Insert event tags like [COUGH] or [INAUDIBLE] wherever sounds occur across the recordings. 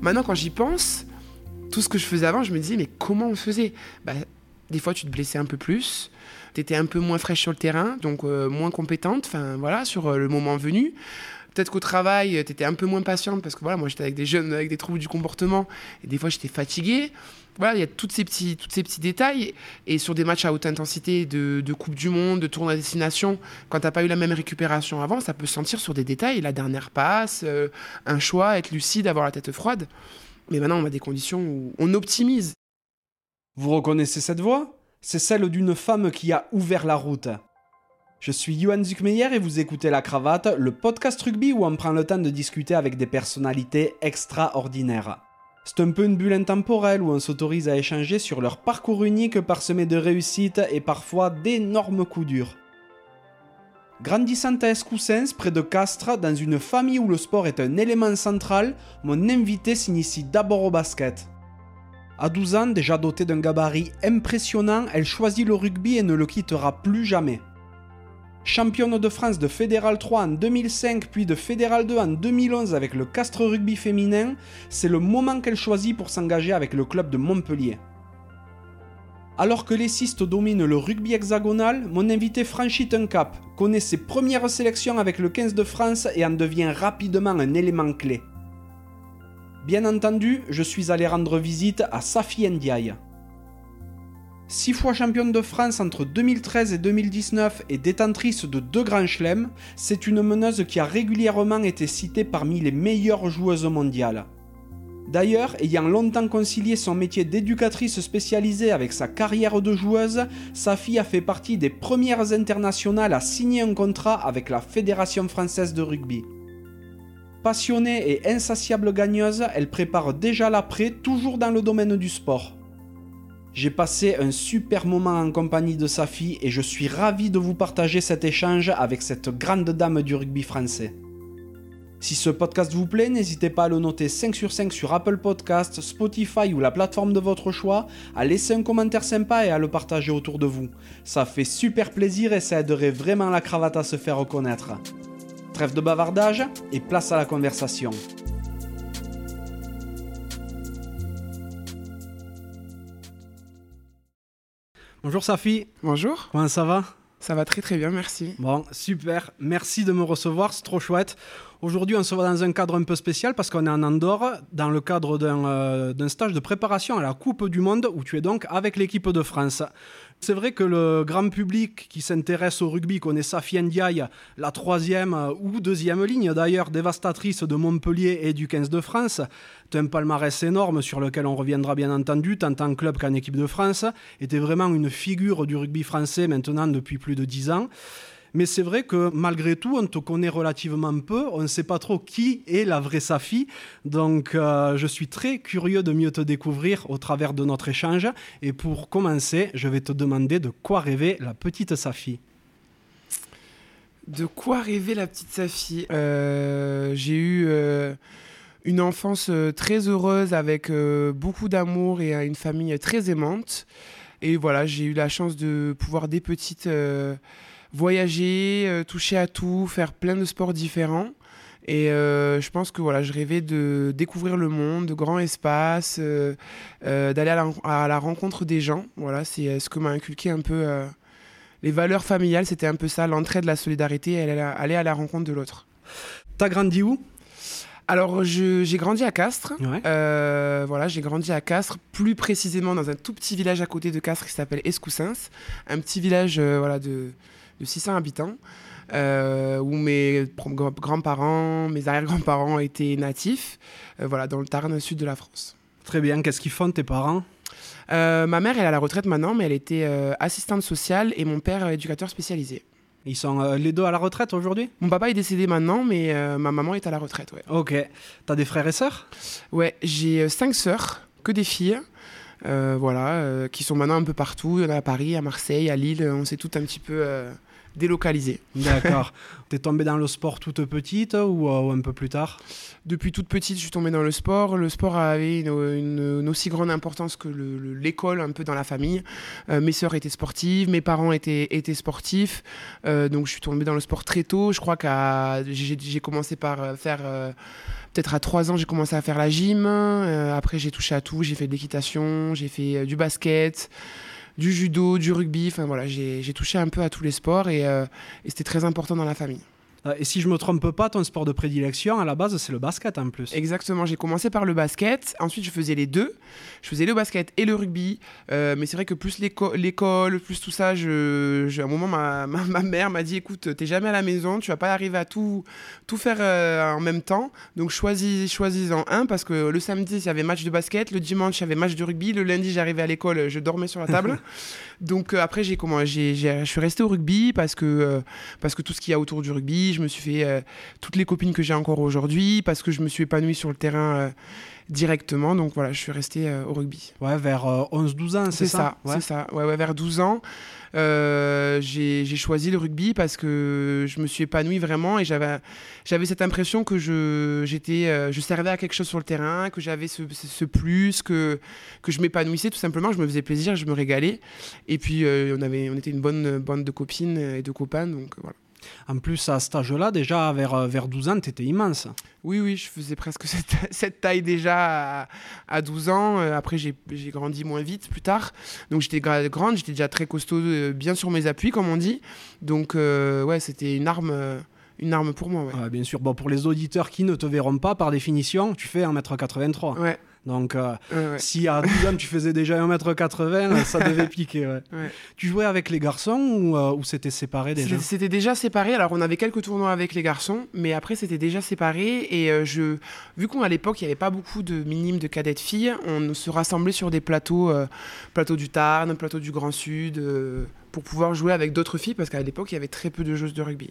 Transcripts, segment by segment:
Maintenant, quand j'y pense, tout ce que je faisais avant, je me disais, mais comment on faisait? Bah, Des fois, tu te blessais un peu plus, tu étais un peu moins fraîche sur le terrain, donc euh, moins compétente, enfin voilà, sur euh, le moment venu. Peut-être qu'au travail, tu étais un peu moins patiente parce que voilà, moi j'étais avec des jeunes avec des troubles du comportement et des fois j'étais fatiguée. Voilà, il y a toutes ces petits, toutes ces petits détails. Et sur des matchs à haute intensité de, de Coupe du Monde, de tournoi à destination, quand tu n'as pas eu la même récupération avant, ça peut se sentir sur des détails. La dernière passe, euh, un choix, être lucide, avoir la tête froide. Mais maintenant, on a des conditions où on optimise. Vous reconnaissez cette voix? C'est celle d'une femme qui a ouvert la route. Je suis Johan Zuckmeyer et vous écoutez La Cravate, le podcast rugby où on prend le temps de discuter avec des personnalités extraordinaires. C'est un peu une bulle intemporelle où on s'autorise à échanger sur leur parcours unique parsemé de réussites et parfois d'énormes coups durs. Grandissant à Escoussens, près de Castres, dans une famille où le sport est un élément central, mon invité s'initie d'abord au basket. À 12 ans, déjà dotée d'un gabarit impressionnant, elle choisit le rugby et ne le quittera plus jamais. Championne de France de Fédéral 3 en 2005 puis de Fédéral 2 en 2011 avec le Castres Rugby féminin, c'est le moment qu'elle choisit pour s'engager avec le club de Montpellier. Alors que les cistes dominent le rugby hexagonal, mon invité franchit un cap, connaît ses premières sélections avec le 15 de France et en devient rapidement un élément clé. Bien entendu, je suis allé rendre visite à Safi Ndiaye. Six fois championne de France entre 2013 et 2019 et détentrice de deux grands chelems, c'est une meneuse qui a régulièrement été citée parmi les meilleures joueuses mondiales. D'ailleurs, ayant longtemps concilié son métier d'éducatrice spécialisée avec sa carrière de joueuse, sa fille a fait partie des premières internationales à signer un contrat avec la Fédération française de rugby. Passionnée et insatiable gagneuse, elle prépare déjà l'après, toujours dans le domaine du sport. J'ai passé un super moment en compagnie de sa fille et je suis ravi de vous partager cet échange avec cette grande dame du rugby français. Si ce podcast vous plaît, n'hésitez pas à le noter 5 sur 5 sur Apple Podcasts, Spotify ou la plateforme de votre choix, à laisser un commentaire sympa et à le partager autour de vous. Ça fait super plaisir et ça aiderait vraiment la cravate à se faire reconnaître. Trêve de bavardage et place à la conversation. Bonjour Safi. Bonjour. Comment ça va? Ça va très très bien, merci. Bon, super. Merci de me recevoir, c'est trop chouette. Aujourd'hui, on se voit dans un cadre un peu spécial parce qu'on est en Andorre, dans le cadre d'un euh, stage de préparation à la Coupe du Monde, où tu es donc avec l'équipe de France. C'est vrai que le grand public qui s'intéresse au rugby connaît Safi Ndiaye, la troisième euh, ou deuxième ligne d'ailleurs dévastatrice de Montpellier et du 15 de France. C'est un palmarès énorme sur lequel on reviendra bien entendu, tant en club qu'en équipe de France. Était vraiment une figure du rugby français maintenant depuis plus de dix ans. Mais c'est vrai que malgré tout, on te connaît relativement peu. On ne sait pas trop qui est la vraie Safi. Donc, euh, je suis très curieux de mieux te découvrir au travers de notre échange. Et pour commencer, je vais te demander de quoi rêver la petite Safi. De quoi rêver la petite Safi? Euh, J'ai eu euh, une enfance très heureuse avec beaucoup d'amour et une famille très aimante. Et voilà, j'ai eu la chance de pouvoir des petites voyager, euh, toucher à tout, faire plein de sports différents. Et euh, je pense que voilà, je rêvais de découvrir le monde, de grands espaces, euh, d'aller à, la rencontre des gens. Voilà, c'est ce que m'a inculqué un peu les valeurs familiales. C'était un peu ça, l'entraide, la solidarité, aller à la rencontre de l'autre. T'as grandi où? Alors, j'ai grandi à Castres. voilà, j'ai grandi à Castres, plus précisément dans un tout petit village à côté de Castres qui s'appelle Escoussens, un petit village voilà de de 600 habitants, euh, où mes grands-parents, mes arrière-grands-parents étaient natifs, euh, voilà, dans le Tarn sud de la France. Très bien. Qu'est-ce qu'ils font tes parents? Euh, Ma mère, elle est à la retraite maintenant, mais elle était assistante sociale et mon père, éducateur spécialisé. Ils sont les deux à la retraite aujourd'hui? Mon papa est décédé maintenant, mais ma maman est à la retraite, ouais. Ok. T'as des frères et sœurs? Ouais, j'ai cinq sœurs, que des filles. voilà, qui sont maintenant un peu partout. Il y en a à Paris, à Marseille, à Lille. On s'est tout un petit peu délocalisé. D'accord. [LAUGHS] T'es tombée dans le sport toute petite ou, euh, ou, un peu plus tard? Depuis toute petite, je suis tombée dans le sport. Le sport avait une, une, une aussi grande importance que l'école un peu dans la famille. Euh, mes sœurs étaient sportives, mes parents étaient, étaient sportifs. Euh, donc je suis tombée dans le sport très tôt. Je crois qu'à j'ai commencé par faire peut-être à 3 ans, j'ai commencé à faire la gym. Euh, après, j'ai touché à tout. J'ai fait de l'équitation, j'ai fait euh, du basket, du judo, du rugby. Enfin voilà, j'ai touché un peu à tous les sports et, euh, et c'était très important dans la famille. Euh, et si je me trompe pas, ton sport de prédilection, à la base, c'est le basket en plus. Exactement, j'ai commencé par le basket, ensuite je faisais les deux. Je faisais le basket et le rugby, euh, mais c'est vrai que plus l'école, plus tout ça, je, à un moment, [LAUGHS] ma, ma, mère m'a dit, écoute, t'es jamais à la maison, tu vas pas arriver à tout, tout faire euh, en même temps, donc choisis, choisis en un, parce que le samedi, il y avait match de basket, le dimanche, il y avait match de rugby, le lundi, j'arrivais à l'école, je dormais sur la table. [LAUGHS] donc après, j'ai je suis resté au rugby parce que, parce que tout ce qu'il y a autour du rugby, je me suis fait euh, toutes les copines que j'ai encore aujourd'hui, parce que je me suis épanoui sur le terrain euh, directement. Donc voilà, je suis resté euh, au rugby. Ouais, vers 11-12 ans, c'est ça, C'est ça, ouais, ouais, vers 12 ans. j'ai choisi le rugby parce que je me suis épanoui vraiment et j'avais cette impression que je, j'étais, je servais à quelque chose sur le terrain, que j'avais ce, ce, plus, que, que je m'épanouissais tout simplement, je me faisais plaisir, je me régalais. Et puis on, avait, on était une bonne bande de copines et de copains, donc voilà. En plus, à cet âge-là, déjà, vers, euh, vers 12 ans, tu étais immense. Oui, oui, je faisais presque [LAUGHS] cette, taille déjà à, 12 ans. Euh, après, j'ai grandi moins vite plus tard. Donc, j'étais grande, j'étais déjà très costaud, euh, bien sur mes appuis, comme on dit. Donc, ouais, c'était une arme une arme pour moi. Ouais. bien sûr. Bon, pour les auditeurs qui ne te verront pas, par définition, tu fais 1m83. Ouais. Donc, euh, si à 12 ans tu faisais déjà 1m80, [LAUGHS] ça devait piquer. Tu jouais avec les garçons ou, euh, ou c'était séparé déjà C'était déjà séparé. Alors, on avait quelques tournois avec les garçons, mais après, c'était déjà séparé. Et euh, je, vu qu'à l'époque, il n'y avait pas beaucoup de minimes de cadets de filles, on se rassemblait sur des plateaux, plateau du Tarn, plateau du Grand Sud, pour pouvoir jouer avec d'autres filles, parce qu'à l'époque, il y avait très peu de joueuses de rugby.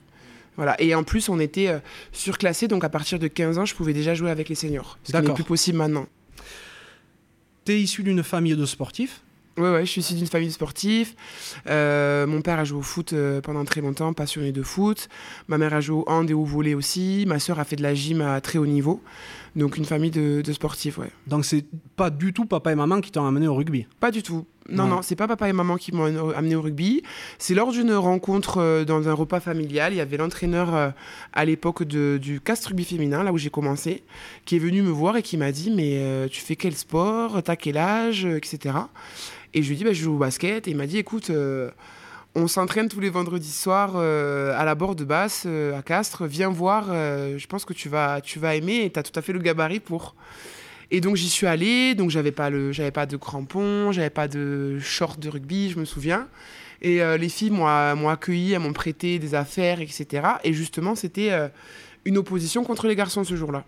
Voilà. Et en plus, on était surclassés, donc à partir de 15 ans, je pouvais déjà jouer avec les seniors. Ce n'est plus possible maintenant. Tu es issu d'une famille de sportifs ouais, je suis issu d'une famille de sportifs. Euh, mon père a joué au foot euh, pendant très longtemps, passionné de foot. Ma mère a joué au hand et au volley aussi. Ma sœur a fait de la gym à très haut niveau. Donc une famille de, sportifs, ouais. Donc c'est pas du tout papa et maman qui t'ont amené au rugby? Pas du tout. Non, non, c'est pas papa et maman qui m'ont amené au rugby. C'est lors d'une rencontre euh, dans un repas familial. Il y avait l'entraîneur euh, à l'époque du cast rugby féminin, là où j'ai commencé, qui est venu me voir et qui m'a dit Mais euh, tu fais quel sport? T'as quel âge? Etc. Et je lui ai dit bah, Je joue au basket. Et il m'a dit Écoute, on s'entraîne tous les vendredis soirs à la borde basse, à Castres. Viens voir, je pense que tu vas, tu vas aimer et tu as tout à fait le gabarit pour. Et donc j'y suis allé, donc j'avais pas le, j'avais pas de crampons, j'avais pas de short de rugby, je me souviens. Et euh, les filles m'ont, accueilli, elles m'ont prêté des affaires, etc. Et justement, c'était euh, une opposition contre les garçons ce jour-là.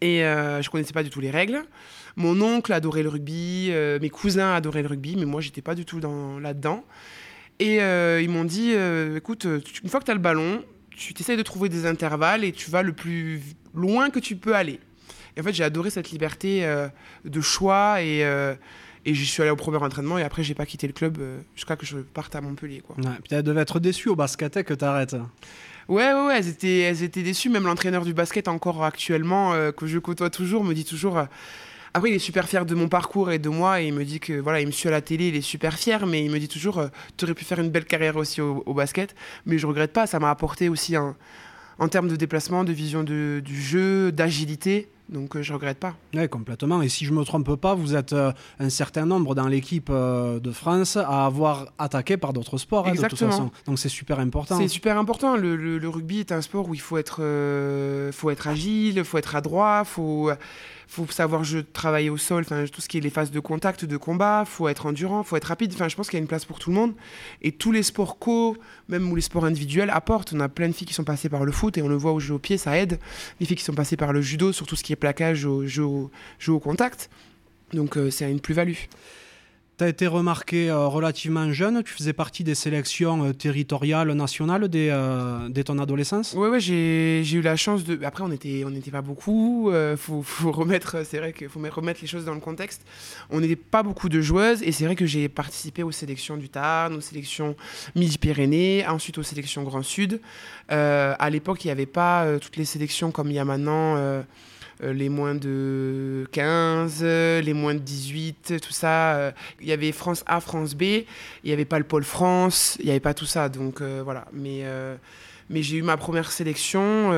Et euh, je connaissais pas du tout les règles. Mon oncle adorait le rugby, mes cousins adoraient le rugby, mais moi j'étais pas du tout dans, là-dedans. Et ils m'ont dit, écoute, une fois que tu as le ballon, tu t'essayes de trouver des intervalles et tu vas le plus loin que tu peux aller. Et en fait, j'ai adoré cette liberté euh, de choix et, euh, et j'y suis allé au premier entraînement et après, j'ai pas quitté le club euh, jusqu'à que je parte à Montpellier. Quoi. Ouais, puis elles devaient être déçues au basket que tu arrêtes. Ouais, ouais, ouais, elles étaient, elles étaient déçues. Même l'entraîneur du basket, encore actuellement, que je côtoie toujours, me dit toujours. Après, il est super fier de mon parcours et de moi, et il me dit que voilà, il me suit à la télé, il est super fier, mais il me dit toujours, tu aurais pu faire une belle carrière aussi au, au basket, mais je regrette pas. Ça m'a apporté aussi un, en termes de déplacement, de vision du jeu, d'agilité. Donc euh, je regrette pas. Oui, complètement. Et si je me trompe pas, vous êtes euh, un certain nombre dans l'équipe euh, de France à avoir attaqué par d'autres sports. Hein, de toute façon. Donc c'est super important. C'est super important. Le, rugby est un sport où il faut être, faut être agile, il faut être adroit, faut faut savoir je, travailler au sol, tout ce qui est les phases de contact, de combat, faut être endurant, faut être rapide. Enfin, je pense qu'il y a une place pour tout le monde. Et tous les sports co, même ou les sports individuels, apportent. On a plein de filles qui sont passées par le foot et on le voit au jeu au pied, ça aide. Les filles qui sont passées par le judo, sur tout ce qui est plaquage, au jeu au, contact. Donc, euh, c'est une plus-value. Tu as été remarqué euh, relativement jeune, tu faisais partie des sélections euh, territoriales, nationales dès, euh, dès ton adolescence? Ouais, ouais, j'ai eu la chance de. Après, on n'était on n'était pas beaucoup. euh, faut, faut remettre, c'est vrai qu'il faut remettre les choses dans le contexte. On n'était pas beaucoup de joueuses et c'est vrai que j'ai participé aux sélections du Tarn, aux sélections Midi-Pyrénées, ensuite aux sélections Grand Sud. Euh, à l'époque, il n'y avait pas toutes les sélections comme il y a maintenant. Euh, les moins de 15, euh, les moins de 18, tout ça. euh, Il y avait France A, France B, il n'y avait pas le pôle France, il n'y avait pas tout ça. Donc voilà. Mais, mais j'ai eu ma première sélection.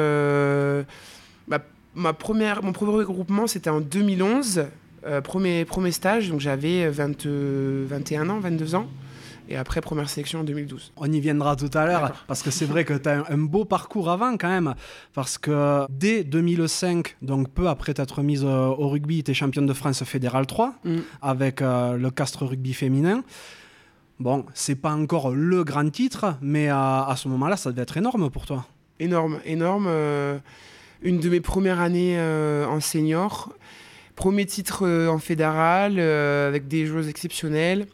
ma, première, mon premier regroupement, c'était en 2011. euh, premier, premier stage, donc j'avais 20, euh, 21 ans, 22 ans. Et après, première sélection en 2012. On y viendra tout à l'heure, parce que c'est vrai que tu as un, un beau parcours avant quand même, parce que dès 2005, donc peu après t'être mise euh, au rugby, tu es championne de France fédérale 3, Mm. avec euh, le Castre Rugby féminin. Bon, c'est pas encore le grand titre, mais à, à ce moment-là, ça devait être énorme pour toi. Énorme, énorme. euh, une de mes premières années en senior. Premier titre en fédéral avec des joueuses exceptionnelles.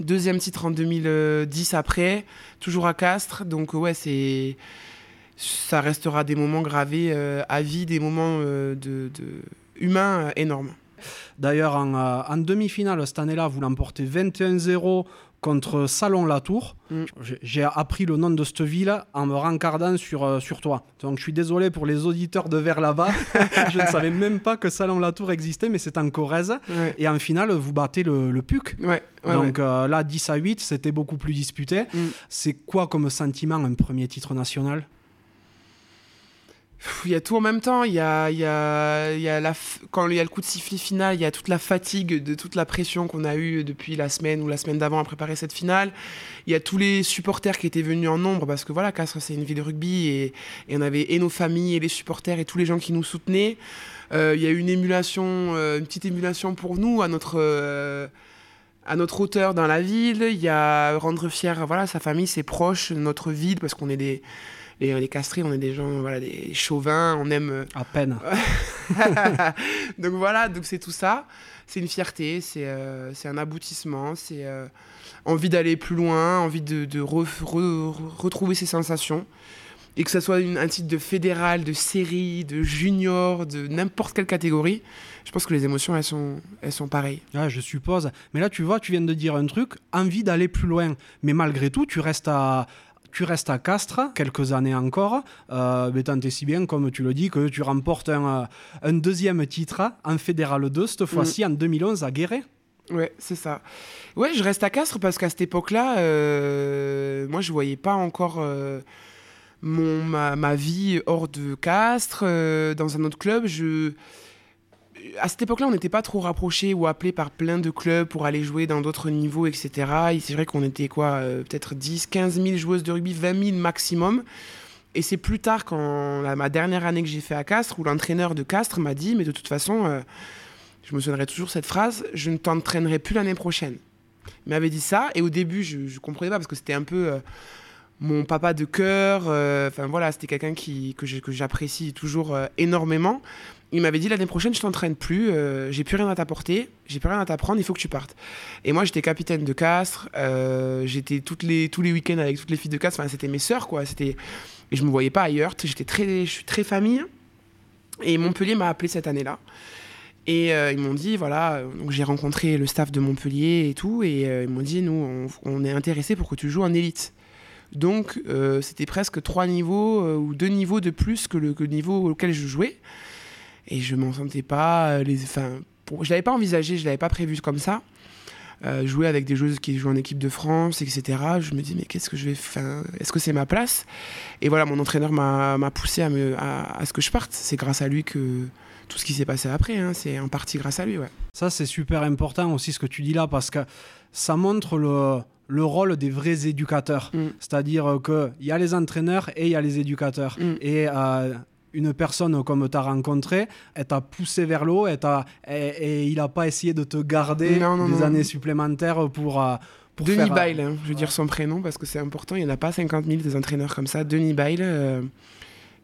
Deuxième titre en 2010 après, toujours à Castres. Donc ouais, c'est ça restera des moments gravés euh, à vie, des moments euh, de, humains euh, énormes. D'ailleurs, en, en demi-finale, cette année-là, vous l'emportez 21-0 contre Salon-Latour. Mm. J'ai- appris le nom de cette ville en me rencardant sur, euh, sur toi. Donc je suis désolé pour les auditeurs de vers là-bas. [LAUGHS] [LAUGHS] je ne savais même pas que Salon-Latour existait, mais c'est en Corrèze. Ouais, Et en finale, vous battez le, le PUC. ouais, ouais, Donc euh, là, 10 à 8, c'était beaucoup plus disputé. Mm. C'est quoi comme sentiment un premier titre national? Il y a tout en même temps. Il y a, y a, y a la quand il y a le coup de sifflet final, il y a toute la fatigue de toute la pression qu'on a eue depuis la semaine ou la semaine d'avant à préparer cette finale. Il y a tous les supporters qui étaient venus en nombre parce que voilà, Castres c'est une ville de rugby et, et on avait et nos familles et les supporters et tous les gens qui nous soutenaient. Euh, il y a eu une émulation, euh, une petite émulation pour nous à notre euh, à notre hauteur dans la ville. Il y a rendre fier voilà sa famille, ses proches, notre ville parce qu'on est des les, les castrés, on est des gens, voilà, des chauvins, on aime. euh, À peine. [LAUGHS] [LAUGHS] donc voilà, donc c'est tout ça. C'est une fierté, c'est euh, un aboutissement, c'est euh, envie d'aller plus loin, envie de, de re- re- retrouver ses sensations. Et que ce soit une- un titre de fédéral, de série, de junior, de n'importe quelle catégorie, je pense que les émotions, elles sont, elles sont pareilles. Ouais, je suppose. Mais là, tu vois, tu viens de dire un truc, envie d'aller plus loin. Mais malgré tout, tu restes à, tu restes à Castres quelques années encore, euh, mais tant et si bien, comme tu le dis, que tu remportes un, euh, un deuxième titre en Fédéral 2, cette fois-ci en 2011 à Guéret. Ouais, c'est ça. Ouais, je reste à Castres parce qu'à cette époque-là, euh, moi, je voyais pas encore euh, mon, ma, ma vie hors de Castres, dans un autre club. Je... À cette époque-là, on n'était pas trop rapprochés ou appelés par plein de clubs pour aller jouer dans d'autres niveaux, etc. Et c'est vrai qu'on était quoi, euh, peut-être 10, 15 000 joueuses de rugby, 20 000 maximum. Et c'est plus tard, quand ma dernière année que j'ai fait à Castres, où l'entraîneur de Castres m'a dit, mais de toute façon, euh, je me souviendrai toujours cette phrase, je ne t'entraînerai plus l'année prochaine. Il m'avait dit ça, et au début, je ne comprenais pas, parce que c'était un peu euh, mon papa de cœur, enfin voilà, c'était quelqu'un qui, que j'apprécie toujours énormément. Il m'avait dit l'année prochaine, je t'entraîne plus, euh, j'ai plus rien à t'apporter, j'ai plus rien à t'apprendre, il faut que tu partes. Et moi, j'étais capitaine de Castres, euh, j'étais toutes les, tous les week-ends avec toutes les filles de Castres, enfin, c'était mes sœurs, quoi. C'était... Et je me voyais pas ailleurs, j'étais très, je suis très famille. Et Montpellier m'a appelé cette année-là. Et euh, ils m'ont dit, voilà, donc j'ai rencontré le staff de Montpellier et tout, et euh, ils m'ont dit, nous, on, est intéressé pour que tu joues en élite. Donc, c'était presque trois niveaux ou deux niveaux de plus que le niveau auquel je jouais. Et je m'en sentais pas. euh, les, enfin, pour- je l'avais pas envisagé, je l'avais pas prévu comme ça. Euh, jouer avec des joueuses qui jouent en équipe de France, etc. Je me dis, mais qu'est-ce que je vais faire Est-ce que c'est ma place? Et voilà, mon entraîneur m'a m'a poussé à, me, à, à ce que je parte. C'est grâce à lui que tout ce qui s'est passé après, hein, c'est en partie grâce à lui. Ouais. Ça, c'est super important aussi ce que tu dis là, parce que ça montre le, le rôle des vrais éducateurs. Mm. C'est-à-dire qu'il y a les entraîneurs et il y a les éducateurs. Mm. Et euh, une personne comme tu as rencontré, elle t'a poussé vers le haut et, t'as- et, et il n'a pas essayé de te garder Non, non, des non. années supplémentaires pour, euh, pour Denis faire... Bail, hein, je veux dire son prénom parce que c'est important. Il n'y en a pas 50 000 des entraîneurs comme ça. Denis Bail, euh,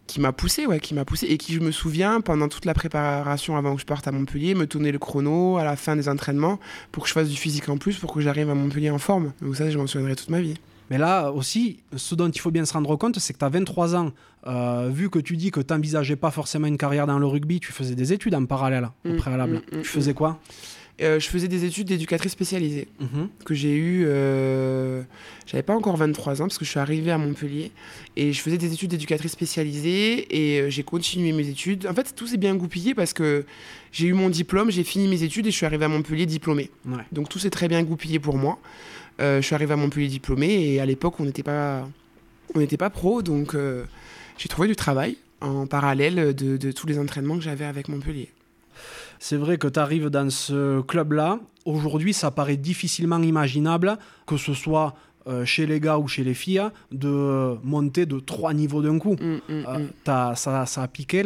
qui m'a poussé, ouais, qui m'a poussé et qui je me souviens pendant toute la préparation avant que je parte à Montpellier, me tourner le chrono à la fin des entraînements pour que je fasse du physique en plus pour que j'arrive à Montpellier en forme. Donc ça, je m'en souviendrai toute ma vie. Mais là aussi, ce dont il faut bien se rendre compte, c'est que tu as 23 ans. Euh, vu que tu dis que tu n'envisageais pas forcément une carrière dans le rugby, tu faisais des études en parallèle, au Mm, préalable. mm, mm, tu faisais quoi? Euh, je faisais des études d'éducatrice spécialisée Mhm. que j'ai eu. Euh... J'avais pas encore 23 ans parce que je suis arrivée à Montpellier et je faisais des études d'éducatrice spécialisée et euh, j'ai continué mes études. En fait, tout s'est bien goupillé parce que j'ai eu mon diplôme, j'ai fini mes études et je suis arrivée à Montpellier diplômée. Ouais. Donc tout s'est très bien goupillé pour moi. Euh, je suis arrivée à Montpellier diplômée et à l'époque on n'était pas, on pas pro, donc euh, j'ai trouvé du travail en parallèle de, de tous les entraînements que j'avais avec Montpellier. C'est vrai que tu arrives dans ce club-là. Aujourd'hui, ça paraît difficilement imaginable que ce soit euh, chez les gars ou chez les filles de monter de trois niveaux d'un coup. Mm, mm, Euh, mm. ça, ça a piqué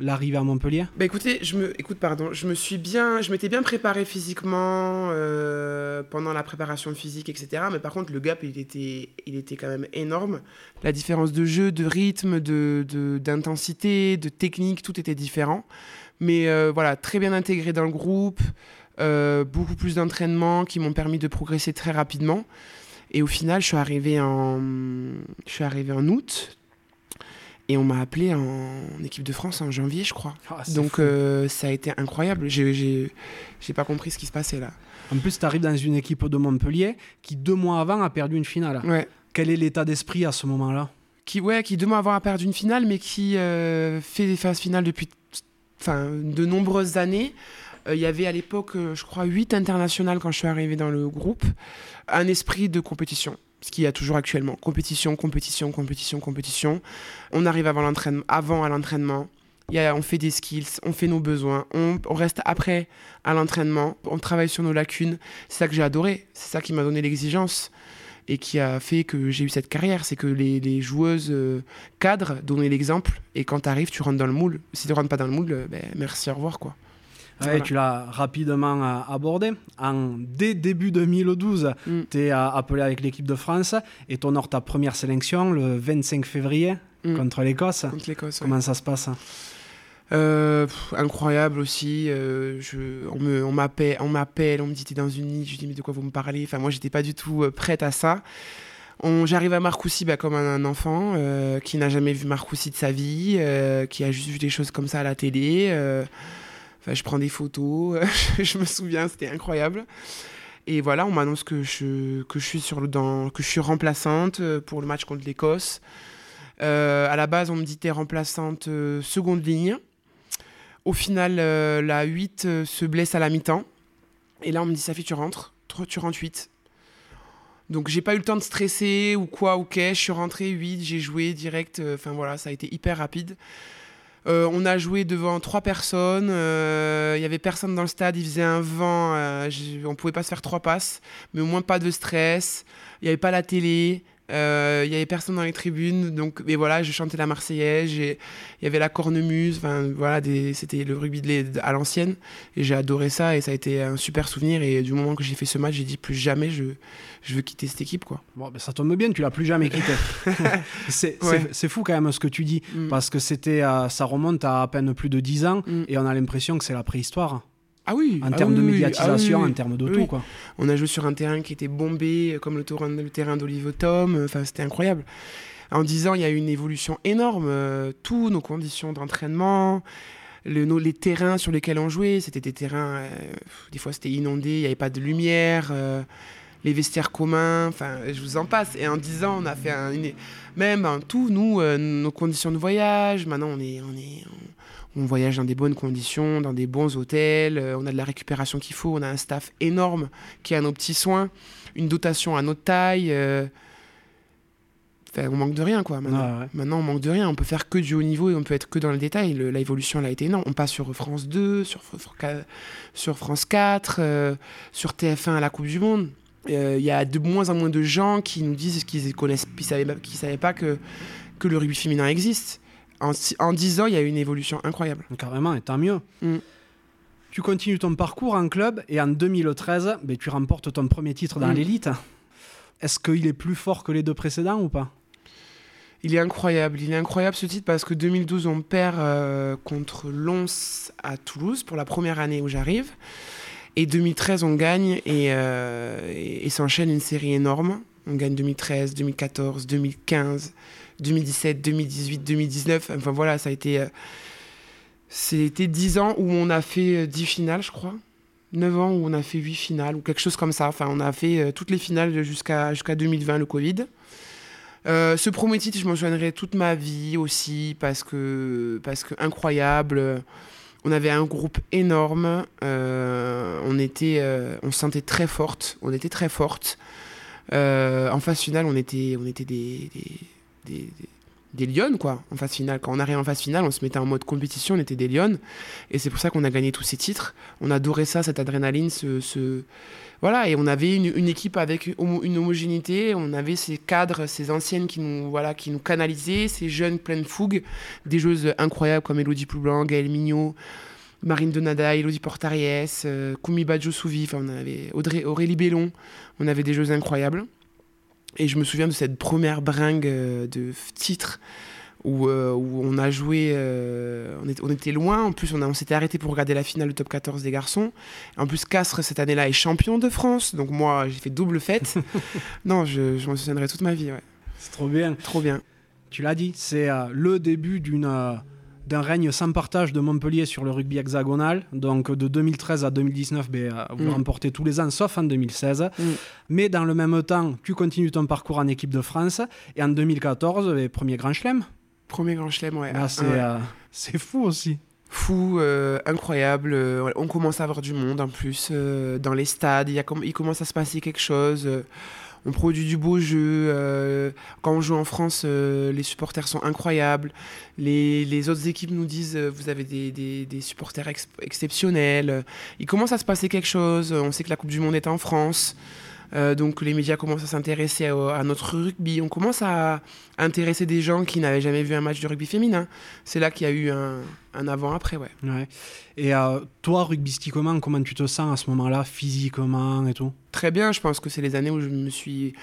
l'arrivée à Montpellier? Bah écoutez, je me, écoute, pardon, je me suis bien, je m'étais bien préparé physiquement euh, pendant la préparation physique, etc. Mais par contre, le gap, il était, il était quand même énorme. La différence de jeu, de rythme, de, de- d'intensité, de technique, tout était différent. Mais euh, voilà, très bien intégré dans le groupe, euh, beaucoup plus d'entraînements qui m'ont permis de progresser très rapidement. Et au final, je suis arrivé en, je suis arrivé en août. Et on m'a appelé en équipe de France en janvier, je crois. Ah, Donc euh, ça a été incroyable. J'ai, pas compris ce qui se passait là. En plus, tu arrives dans une équipe de Montpellier qui, deux mois avant, a perdu une finale. Ouais. Quel est l'état d'esprit à ce moment-là? Qui, ouais, qui deux mois avant a perdu une finale, mais qui euh, fait des phases finales depuis de nombreuses années. Euh, Il y avait à l'époque, euh, je crois, huit internationales quand je suis arrivé dans le groupe. Un esprit de compétition, ce qu'il y a toujours actuellement. Compétition, compétition, compétition, compétition. On arrive avant, l'entraînement, à l'entraînement. On fait des skills, on fait nos besoins, on, reste après à l'entraînement, on travaille sur nos lacunes. C'est ça que j'ai adoré, c'est ça qui m'a donné l'exigence et qui a fait que j'ai eu cette carrière. C'est que les, joueuses euh, cadres donnaient l'exemple et quand tu arrives, tu rentres dans le moule. Si tu rentres pas dans le moule, ben, merci, au revoir. quoi. Voilà. Tu l'as rapidement euh, abordé. En, dès début 2012, Mm. tu es appelé avec l'équipe de France et tu honores ta première sélection le 25 février Mm. contre l'Écosse. Ouais. Comment ça se passe? Euh, pff, incroyable aussi. euh, je, on me- on m'appelle, on, m'appelle, on me dit t'es dans une ligue. Je dis mais de quoi vous me parlez? Enfin moi j'étais pas du tout euh, prête à ça. J'arrive à Marcoussis bah, comme un, un enfant euh, qui n'a jamais vu Marcoussis de sa vie, euh, qui a juste vu des choses comme ça à la télé. Je prends des photos. [LAUGHS] je me souviens, c'était incroyable. Et voilà, on m'annonce que je, que je suis sur le, dans, que je suis remplaçante euh, pour le match contre l'Écosse. Euh, à la base, on me dit t'es remplaçante euh, seconde ligne. Au final, la 8 euh, se blesse à la mi-temps. Et là, on me dit Safi, tu rentres. Tu- rentres 8. Donc, j'ai pas eu le temps de stresser ou quoi, ok. Je suis rentré 8, j'ai joué direct. Enfin, voilà, ça a été hyper rapide. Euh, on a joué devant trois personnes. euh, Il y avait personne dans le stade. Il faisait un vent. euh, on pouvait pas se faire trois passes. Mais au moins, pas de stress. Il n'y avait pas la télé. Euh, Il y avait personne dans les tribunes. Donc, mais voilà, je chantais la Marseillaise. Il y avait la cornemuse. Enfin, voilà, c'était le rugby de à l'ancienne. Et j'ai adoré ça. Et ça a été un super souvenir. Et du moment que j'ai fait ce match, j'ai dit plus jamais je, je veux quitter cette équipe. Quoi. Bon, ben, ça tombe bien, tu l'as plus jamais quitté. [LAUGHS] c'est Ouais. fou quand même ce que tu dis, Mm. parce que c'était, euh, ça remonte à à peine plus de 10 ans, Mm. et on a l'impression que c'est la préhistoire, Ah oui en ah termes oui, de médiatisation, Ah oui, en termes Oui, oui. Quoi. On a joué sur un terrain qui était bombé, euh, comme le terrain, le terrain d'Olive Tom. Enfin, c'était incroyable. En 10 ans, il y a eu une évolution énorme. Euh, Tous nos conditions d'entraînement, le- nos- les terrains sur lesquels on jouait, c'était des terrains. euh, des fois, c'était inondé, il n'y avait pas de lumière. euh, les vestiaires communs, enfin, je vous en passe. Et en 10 ans, on a fait un, une- même en tout, nous, euh, nos conditions de voyage. Maintenant, on est, on est, on, on voyage dans des bonnes conditions, dans des bons hôtels. euh, on a de la récupération qu'il faut. On a un staff énorme qui a nos petits soins, une dotation à notre taille. euh, enfin, on manque de rien, quoi. Maintenant. Ouais. Maintenant, on manque de rien. On peut faire que du haut niveau et on peut être que dans le détail. L'évolution, elle a été énorme. On passe sur France 2, sur, Fr- sur France 4, euh, sur TF1 à la Coupe du Monde. Il y a de moins en moins de gens qui nous disent qu'ils connaissent, qu'ils savaient, savaient pas que, que le rugby féminin existe. En, en 10 ans, il y a eu une évolution incroyable. Carrément, et tant mieux. Mm. Tu continues ton parcours en club, et en 2013, ben, tu remportes ton premier titre dans Mm. l'élite. Est-ce qu'il est plus fort que les deux précédents ou pas? Il est incroyable, il est incroyable ce titre parce que 2012 on perd euh, contre Lons à Toulouse pour la première année où j'arrive. Et 2013 on gagne et, euh, et, et s'enchaîne une série énorme. On gagne 2013, 2014, 2015, 2017, 2018, 2019. Enfin voilà, ça a été... euh, c'était 10 ans où on a fait euh, 10 finales, je crois. 9 ans où on a fait 8 finales ou quelque chose comme ça. Enfin, on a fait euh, toutes les finales jusqu'à jusqu'à 2020, le Covid. Euh, ce premier titre, je m'en souviendrai toute ma vie aussi parce que, parce que incroyable. On avait un groupe énorme. euh, euh, on se sentait très forte. On était très forte. Euh, en phase finale, on était, on était des, des, des, des- des lionnes, quoi. En phase finale. Quand on arrivait en phase finale, on se mettait en mode compétition, on était des lionnes. Et c'est pour ça qu'on a gagné tous ces titres. On adorait ça, cette adrénaline, ce. Voilà, et on avait une, équipe avec une homogénéité, on avait ces cadres, ces anciennes qui nous, voilà, qui nous canalisaient, ces jeunes pleines de fougue, des joueuses incroyables comme Elodie Ploublanc, Gaëlle Mignot, Marine Donada, Elodie Portariès, euh, Koumi Badjo Souvi, on avait Audrey, Aurélie Bellon, on avait des joueuses incroyables. Et je me souviens de cette première bringue euh, de f- titre où, euh, où on a joué, euh, on, est- on était loin, en plus on, on s'était arrêté pour regarder la finale du top 14 des garçons. En plus Castres cette année-là est champion de France, donc moi j'ai fait double fête. [LAUGHS] non, je, je m'en souviendrai toute ma vie, ouais. C'est trop bien. trop bien. Tu l'as dit, c'est euh, le début d'une d'un règne sans partage de Montpellier sur le rugby hexagonal. Donc de 2013 à 2019, ben, euh, vous Mm. remportez tous les ans, sauf en 2016. Mm. Mais dans le même temps, tu continues ton parcours en équipe de France. Et en 2014, ben, premier grand chelem. Premier grand chelem, ouais. Ah, c'est euh, c'est fou aussi. fou, euh, incroyable. euh, on commence à avoir du monde en plus dans les stades. Il, y a comm- il commence à se passer quelque chose. On produit du beau jeu. euh, quand on joue en France, euh, les supporters sont incroyables. Les, autres équipes nous disent euh, vous avez des, supporters ex- exceptionnels. Il commence à se passer quelque chose. On sait que la Coupe du Monde est en France. Euh, donc les médias commencent à s'intéresser à, à notre rugby. On commence à intéresser des gens qui n'avaient jamais vu un match de rugby féminin. C'est là qu'il y a eu un, un avant-après, ouais. Ouais. Et euh, toi, rugbystiquement, comment tu te sens à ce moment-là, physiquement et tout? Très bien, je pense que c'est les années où je me suis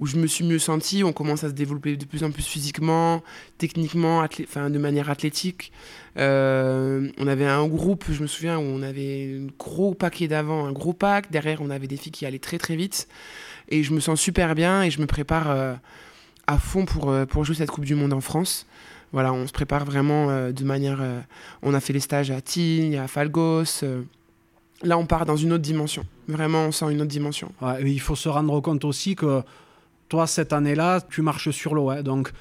où je me suis mieux senti. On commence à se développer de plus en plus physiquement, techniquement, enfin de manière athlétique. Euh, on avait un groupe, je me souviens, où on avait un gros paquet d'avant, un gros pack. Derrière, on avait des filles qui allaient très très vite. Et je me sens super bien et je me prépare euh, à fond pour, euh, pour jouer cette Coupe du Monde en France. Voilà, on se prépare vraiment de manière. on a fait les stages à Tignes, à Falgos. là, on part dans une autre dimension. Vraiment, on sent une autre dimension. Il faut se rendre compte aussi que toi, cette année-là, tu marches sur l'eau. hein. Donc,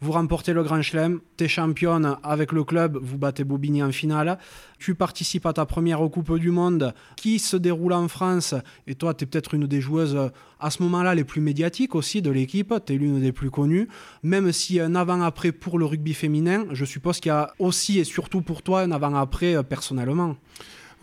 vous remportez le Grand Chelem, tu es championne avec le club, vous battez Bobigny en finale. Tu participes à ta première Coupe du Monde qui se déroule en France? Et toi, tu es peut-être une des joueuses euh, à ce moment-là les plus médiatiques aussi de l'équipe. Tu es l'une des plus connues. Même si un avant-après pour le rugby féminin, je suppose qu'il y a aussi et surtout pour toi un avant-après euh, personnellement.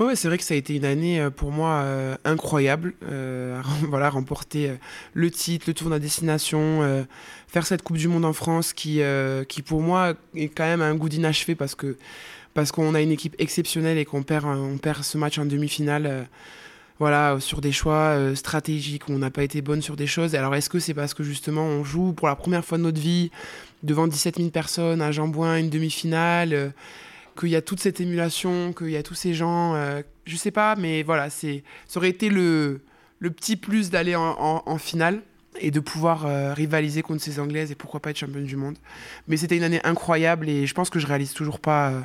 Ouais, c'est vrai que ça a été une année euh, pour moi euh, incroyable. Euh, [LAUGHS] voilà, remporter le titre, le tournoi à destination, faire cette Coupe du Monde en France qui, qui pour moi est quand même un goût d'inachevé parce parce qu'on a une équipe exceptionnelle et qu'on perd, on perd ce match en demi-finale. voilà, sur des choix stratégiques, on n'a pas été bonne sur des choses. Alors, est-ce que c'est parce que justement on joue pour la première fois de notre vie devant 17 000 personnes à Jambouin, une demi-finale qu'il y a toute cette émulation, qu'il y a tous ces gens, euh, je sais pas, mais voilà, c'est, ça aurait été le, petit plus d'aller en, finale et de pouvoir euh, rivaliser contre ces Anglaises et pourquoi pas être championne du monde. Mais c'était une année incroyable et je pense que je réalise toujours pas. euh,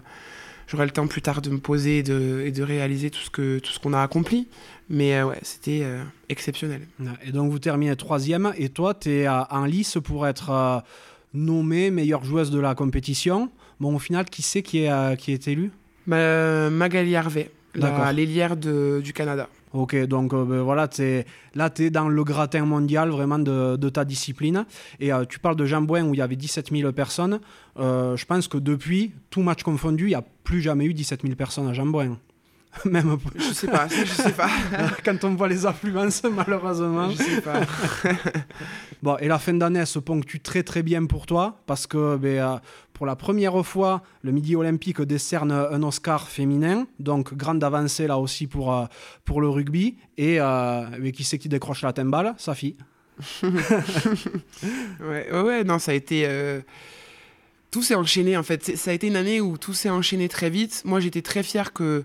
J'aurai le temps plus tard de me poser et de, réaliser tout ce, que, tout ce qu'on a accompli. Mais euh, ouais, c'était exceptionnel. Et donc vous terminez troisième et toi tu es en lice pour être nommée meilleure joueuse de la compétition. Bon au final qui c'est qui est, euh, qui est élu? Ma- Magali Harvey, l'ailière du Canada. Ok, donc euh, ben, voilà, t'es- là tu es dans le gratin mondial vraiment de, de ta discipline. Et euh, tu parles de Jambouin où il y avait 17 000 personnes. Euh, je pense que depuis, tout match confondu, il n'y a plus jamais eu 17 000 personnes à Jambouin. [LAUGHS] Même Je sais pas, je sais pas. [LAUGHS] quand on voit les affluences, [LAUGHS] malheureusement. Je sais pas. Bon, et la fin d'année, elle se ponctue très très bien pour toi, parce que ben, pour la première fois, le Midi Olympique décerne un Oscar féminin, donc grande avancée là aussi pour, euh, pour le rugby. Et euh, mais qui c'est qui décroche la timbale? Sa fille. [LAUGHS] Ouais, ouais, non, ça a été. euh, tout s'est enchaîné en fait. Ça a été une année où tout s'est enchaîné très vite. Moi, j'étais très fier que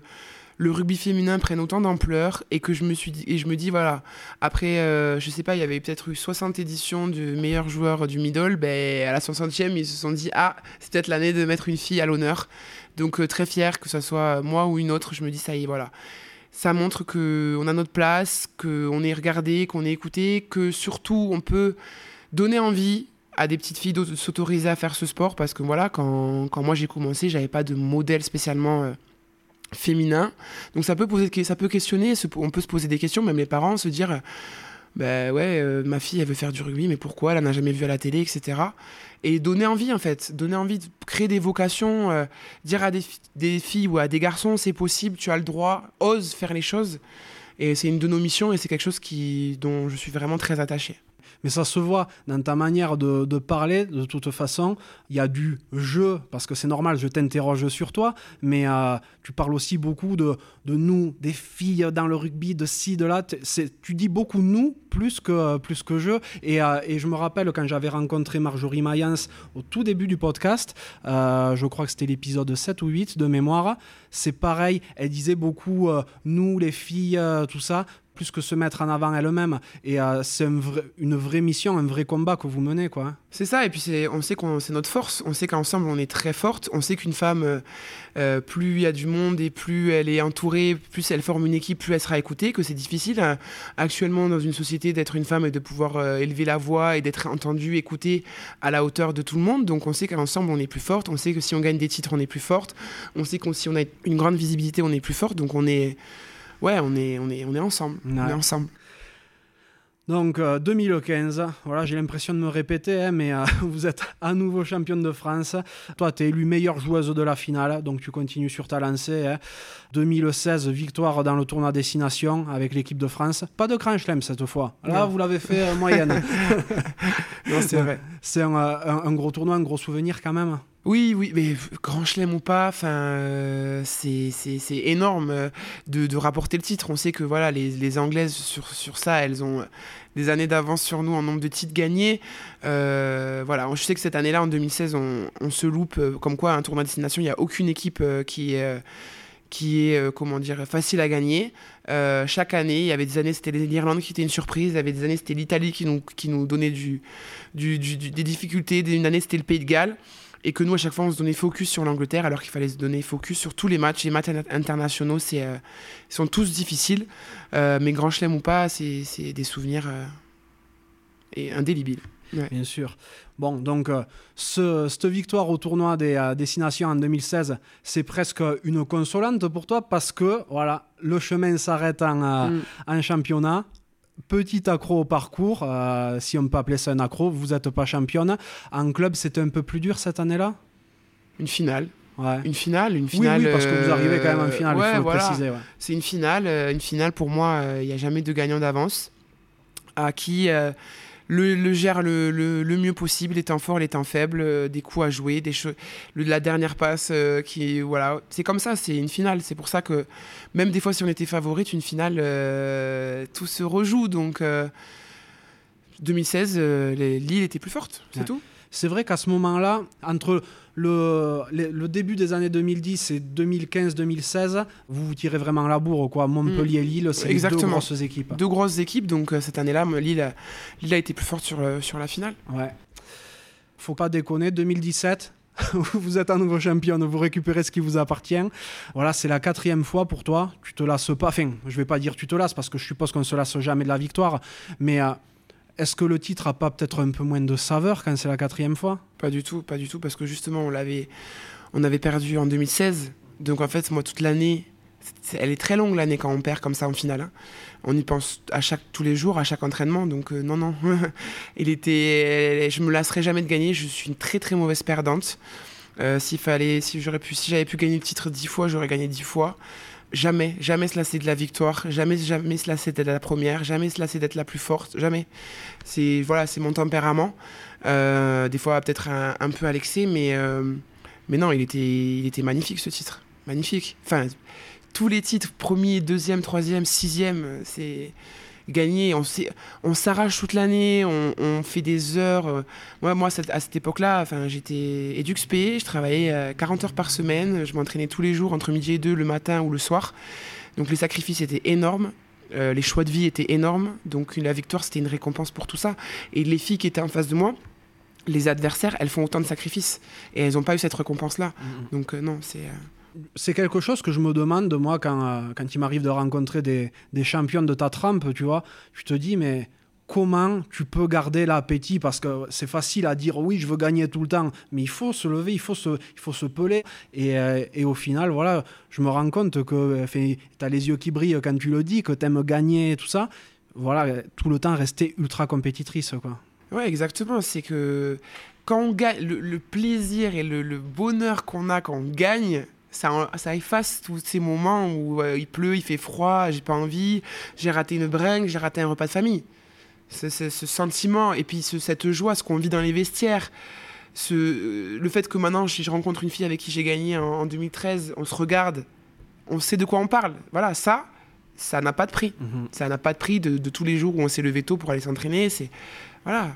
le rugby féminin prenne autant d'ampleur et que je me suis et je me dis voilà après euh, je sais pas il y avait peut-être eu 60 éditions du meilleur joueur du middle ben à la 60e ils se sont dit ah c'est peut-être l'année de mettre une fille à l'honneur. Donc euh, très fier que ce soit moi ou une autre je me dis ça y est voilà. Ça montre que on a notre place que on est regardé qu'on est écouté que surtout on peut donner envie à des petites filles de s'autoriser à faire ce sport parce que voilà quand, quand moi j'ai commencé j'avais pas de modèle spécialement euh, féminin. Donc ça peut, poser, ça peut questionner, on peut se poser des questions, même les parents, se dire, ben ouais, euh, ma fille, elle veut faire du rugby, mais pourquoi? Elle n'a jamais vu à la télé, etc. Et donner envie, en fait, donner envie de créer des vocations, euh, dire à des, des, filles ou à des garçons, c'est possible, tu as le droit, ose faire les choses. Et c'est une de nos missions et c'est quelque chose qui, dont je suis vraiment très attaché mais ça se voit dans ta manière de, parler, de toute façon. Il y a du jeu, parce que c'est normal, je t'interroge sur toi, mais euh, tu parles aussi beaucoup de, nous, des filles dans le rugby, de ci, de là. Tu dis beaucoup nous plus que, plus que je. Et, euh, je me rappelle quand j'avais rencontré Marjorie Mayence au tout début du podcast, euh, je crois que c'était l'épisode 7 ou 8 de mémoire, c'est pareil, elle disait beaucoup nous, les filles, tout ça plus que se mettre en avant elle-même. Et euh, c'est une vraie mission, un vrai combat que vous menez, quoi. C'est ça, et puis on sait que c'est notre force, on sait qu'ensemble on est très forte, on sait qu'une femme, euh, euh, plus il y a du monde et plus elle est entourée, plus elle forme une équipe, plus elle sera écoutée, que c'est difficile actuellement dans une société d'être une femme et de pouvoir élever la voix et d'être entendue, écoutée à la hauteur de tout le monde. Donc on sait qu'ensemble on est plus forte, on sait que si on gagne des titres on est plus forte, on sait que si on a une grande visibilité on est plus forte, donc on est ouais, on est, on est, on est ensemble. On est ensemble. Donc 2015, euh, voilà, j'ai l'impression de me répéter, hein, mais euh, [LAUGHS] vous êtes à nouveau championne de France. Toi, tu es élue meilleure joueuse de la finale, donc tu continues sur ta lancée. 2016, hein. victoire dans le tournoi Destination avec l'équipe de France. Pas de Grand Chelem cette fois. Là, vous l'avez fait euh, moyenne. [LAUGHS] non, c'est vrai. C'est un, gros tournoi, un gros souvenir quand même. Oui, oui, mais grand chelem ou pas, enfin, euh, c'est énorme euh, de, rapporter le titre. On sait que voilà, les, Anglaises sur, sur ça, elles ont des années d'avance sur nous en nombre de titres gagnés. Euh, voilà, je sais que cette année-là, en 2016, on, se loupe. Comme quoi, un tournoi de destination, il n'y a aucune équipe qui est qui est, comment dire, facile à gagner. chaque année, il y avait des années, c'était l'Irlande qui était une surprise, il y avait des années, c'était l'Italie qui nous, qui nous donnait du, du, des difficultés, une année, c'était le Pays de Galles et que nous à chaque fois on se donnait focus sur l'Angleterre alors qu'il fallait se donner focus sur tous les matchs les matchs internationaux c'est euh, sont tous difficiles euh, mais grand chelem ou pas c'est des souvenirs euh, et indélébiles Bien sûr. Bon, donc, ce, cette victoire au tournoi des destinations en 2016, c'est presque une consolante pour toi parce que, voilà, le chemin s'arrête en, mm. en championnat petit accro au parcours, euh, si on peut appeler ça un accro, vous n'êtes pas championne. En club, c'était un peu plus dur cette année-là? Une finale. Ouais. Une finale, une finale. Oui, parce que vous arrivez quand même en finale, il faut le préciser. C'est une finale. Euh, une finale, pour moi, il euh, n'y a jamais de gagnant d'avance. À qui le, gère le, le, mieux possible, les temps forts, les temps faibles, euh, des coups à jouer, des la dernière passe euh, qui voilà, c'est comme ça, c'est une finale. C'est pour ça que même des fois si on était favorite, une finale, euh, tout se rejoue. Donc 2016, Lille était plus forte, c'est tout. C'est vrai qu'à ce moment-là, entre le, le, début des années 2010 et 2015-2016, vous vous tirez vraiment la bourre. Quoi. Montpellier-Lille, c'est deux grosses équipes. Deux grosses équipes, donc euh, cette année-là, Lille, Lille a été plus forte sur, euh, sur la finale. Ouais. Faut pas déconner, 2017, [LAUGHS] vous êtes un nouveau champion, vous récupérez ce qui vous appartient. Voilà, c'est la quatrième fois pour toi. Tu te lasses pas. Enfin, je vais pas dire tu te lasses parce que je suppose qu'on se lasse jamais de la victoire. Mais euh, est-ce que le titre a pas peut-être un peu moins de saveur quand c'est la quatrième fois? Pas du tout, pas du tout, parce que justement, on l'avait, on avait perdu en 2016. Donc en fait, moi, toute l'année, elle est très longue l'année quand on perd comme ça en finale. Hein. On y pense à chaque, tous les jours, à chaque entraînement. Donc euh, non, non. [LAUGHS] Il était, je me lasserai jamais de gagner. Je suis une très très mauvaise perdante. Euh, fallait, si j'aurais pu, si j'avais pu gagner le titre dix fois, j'aurais gagné dix fois jamais, jamais se lasser de la victoire, jamais, jamais se lasser d'être la première, jamais se lasser d'être la plus forte, jamais. C'est voilà, c'est mon tempérament. Euh, des fois peut-être un, peu à l'excès, mais euh, mais non, il était, il était magnifique ce titre, magnifique. Enfin, tous les titres, premier, deuxième, troisième, sixième, c'est gagner, on, s'arrache toute l'année, on, fait des heures. Euh. moi, moi à cette époque-là, enfin, j'étais EduxP, je travaillais 40 heures par semaine, je m'entraînais tous les jours entre midi et deux le matin ou le soir. Donc les sacrifices étaient énormes. les choix de vie étaient énormes, donc la victoire c'était une récompense pour tout ça. Et les filles qui étaient en face de moi, les adversaires, elles font autant de sacrifices et elles n'ont pas eu cette récompense-là. Mm-hmm. Donc non, c'est c'est quelque chose que je me demande, moi, quand, euh, quand il m'arrive de rencontrer des, des, champions de ta trempe, tu vois. Je te dis, mais comment tu peux garder l'appétit? Parce que c'est facile à dire, oui, je veux gagner tout le temps, mais il faut se lever, il faut se, il faut se peler. Et, euh, et au final, voilà, je me rends compte que tu as les yeux qui brillent quand tu le dis, que tu aimes gagner et tout ça. Voilà, tout le temps rester ultra compétitrice, quoi. Ouais, exactement. C'est que quand on le, plaisir et le bonheur qu'on a quand on gagne, ça, efface tous ces moments où euh, il pleut, il fait froid, j'ai pas envie, j'ai raté une bringue, j'ai raté un repas de famille. Ce, ce sentiment et puis cette joie, ce qu'on vit dans les vestiaires. Ce, euh, le fait que maintenant, si je rencontre une fille avec qui j'ai gagné en, 2013, on se regarde, on sait de quoi on parle. Voilà, ça, ça n'a pas de prix. Mhm. Ça n'a pas de prix de, tous les jours où on s'est levé tôt pour aller s'entraîner. C'est voilà,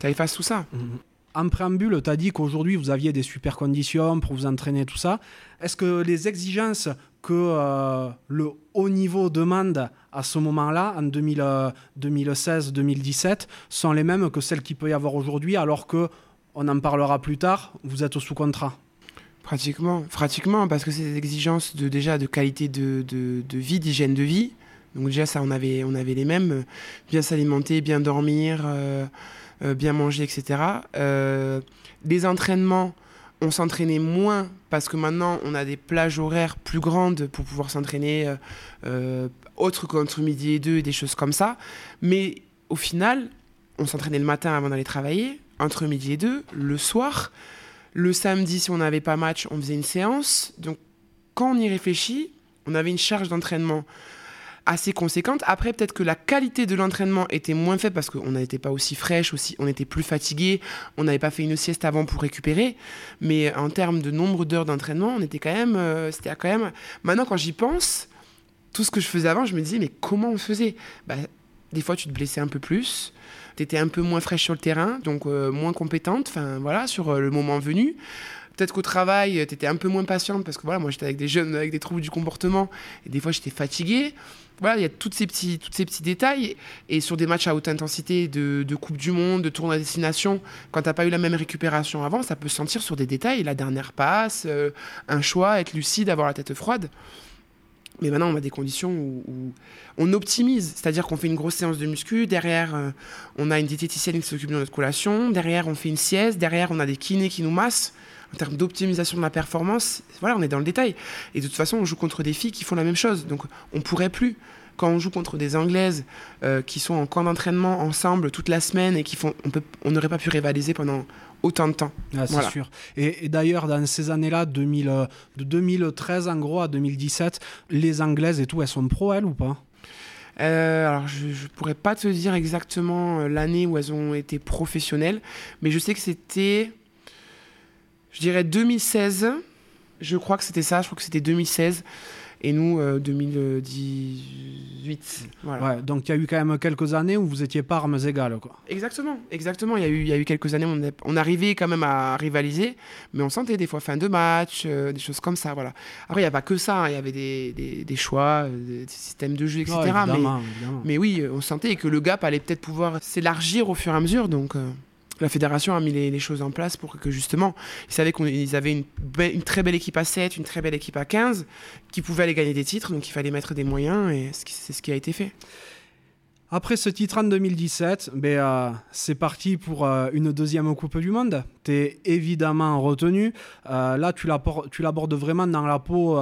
ça efface tout ça. Mhm en préambule, tu as dit qu'aujourd'hui, vous aviez des super conditions pour vous entraîner, tout ça. Est-ce que les exigences que euh, le haut niveau demande à ce moment-là, en 2016-2017, euh, sont les mêmes que celles qu'il peut y avoir aujourd'hui, alors que, on en parlera plus tard, vous êtes sous contrat? Pratiquement, pratiquement, parce que c'est des exigences de, déjà de qualité de, vie, d'hygiène de vie. Donc déjà, ça, on avait, on avait les mêmes. Bien s'alimenter, bien dormir. Euh, bien manger, etc. Euh, les entraînements, on s'entraînait moins parce que maintenant on a des plages horaires plus grandes pour pouvoir s'entraîner euh, autre qu'entre midi et deux et des choses comme ça. Mais au final, on s'entraînait le matin avant d'aller travailler, entre midi et deux, le soir. Le samedi, si on n'avait pas match, on faisait une séance. Donc quand on y réfléchit, on avait une charge d'entraînement assez conséquente. Après, peut-être que la qualité de l'entraînement était moins faite parce qu'on n'était pas aussi fraîche, aussi, on était plus fatigué, on n'avait pas fait une sieste avant pour récupérer. Mais en termes de nombre d'heures d'entraînement, on était quand même. Euh, c'était quand même. Maintenant, quand j'y pense, tout ce que je faisais avant, je me disais, mais comment on faisait? Bah, Des fois, tu te blessais un peu plus. Tu étais un peu moins fraîche sur le terrain, donc euh, moins compétente, enfin voilà, sur euh, le moment venu. Peut-être qu'au travail, tu étais un peu moins patiente parce que voilà, moi j'étais avec des jeunes avec des troubles du comportement et des fois j'étais fatigué voilà, il y a tous ces petits, toutes ces petits détails. Et sur des matchs à haute intensité de, Coupe du Monde, de tournoi à destination, quand tu n'as pas eu la même récupération avant, ça peut se sentir sur des détails. La dernière passe, euh, un choix, être lucide, avoir la tête froide. Mais maintenant, on a des conditions où, on optimise. C'est-à-dire qu'on fait une grosse séance de muscu. Derrière, euh, on a une diététicienne qui s'occupe de notre collation. Derrière, on fait une sieste. Derrière, on a des kinés qui nous massent en termes d'optimisation de la performance, voilà, on est dans le détail. Et de toute façon, on joue contre des filles qui font la même chose. Donc, on pourrait plus. Quand on joue contre des Anglaises euh, qui sont en camp d'entraînement ensemble toute la semaine et qui font, on n'aurait pas pu rivaliser pendant autant de temps. Ah, c'est sûr. Et, d'ailleurs, dans ces années-là, 2000, euh, de 2013 en gros à 2017, les Anglaises et tout, elles sont pro, elles ou pas? Euh, alors, je ne pourrais pas te dire exactement l'année où elles ont été professionnelles, mais je sais que c'était je dirais 2016. Je crois que c'était ça, je crois que c'était 2016. Et nous, 2018. Euh, ouais, donc il y a eu quand même quelques années où vous étiez pas armes égales. Quoi. Exactement, exactement. Il y, a eu, il y a eu quelques années où on, on, arrivait quand même à rivaliser, mais on sentait des fois fin de match, euh, des choses comme ça. Voilà. Après, il n'y a pas que ça, hein. il y avait des, des, des choix, euh, des systèmes de jeu, etc. mais, mais, oui, on sentait que le gap allait peut-être pouvoir s'élargir au fur et à mesure. Donc la fédération a mis les, choses en place pour que justement, ils savaient qu'ils avaient une, très belle équipe à 7, une très belle équipe à 15, qui pouvaient aller gagner des titres, donc il fallait mettre des moyens, et c'est ce qui a été fait. Après ce titre en 2017, ben, euh, c'est parti pour euh, une deuxième Coupe du Monde. Tu es évidemment retenu. Euh, là, tu l'abordes vraiment dans la peau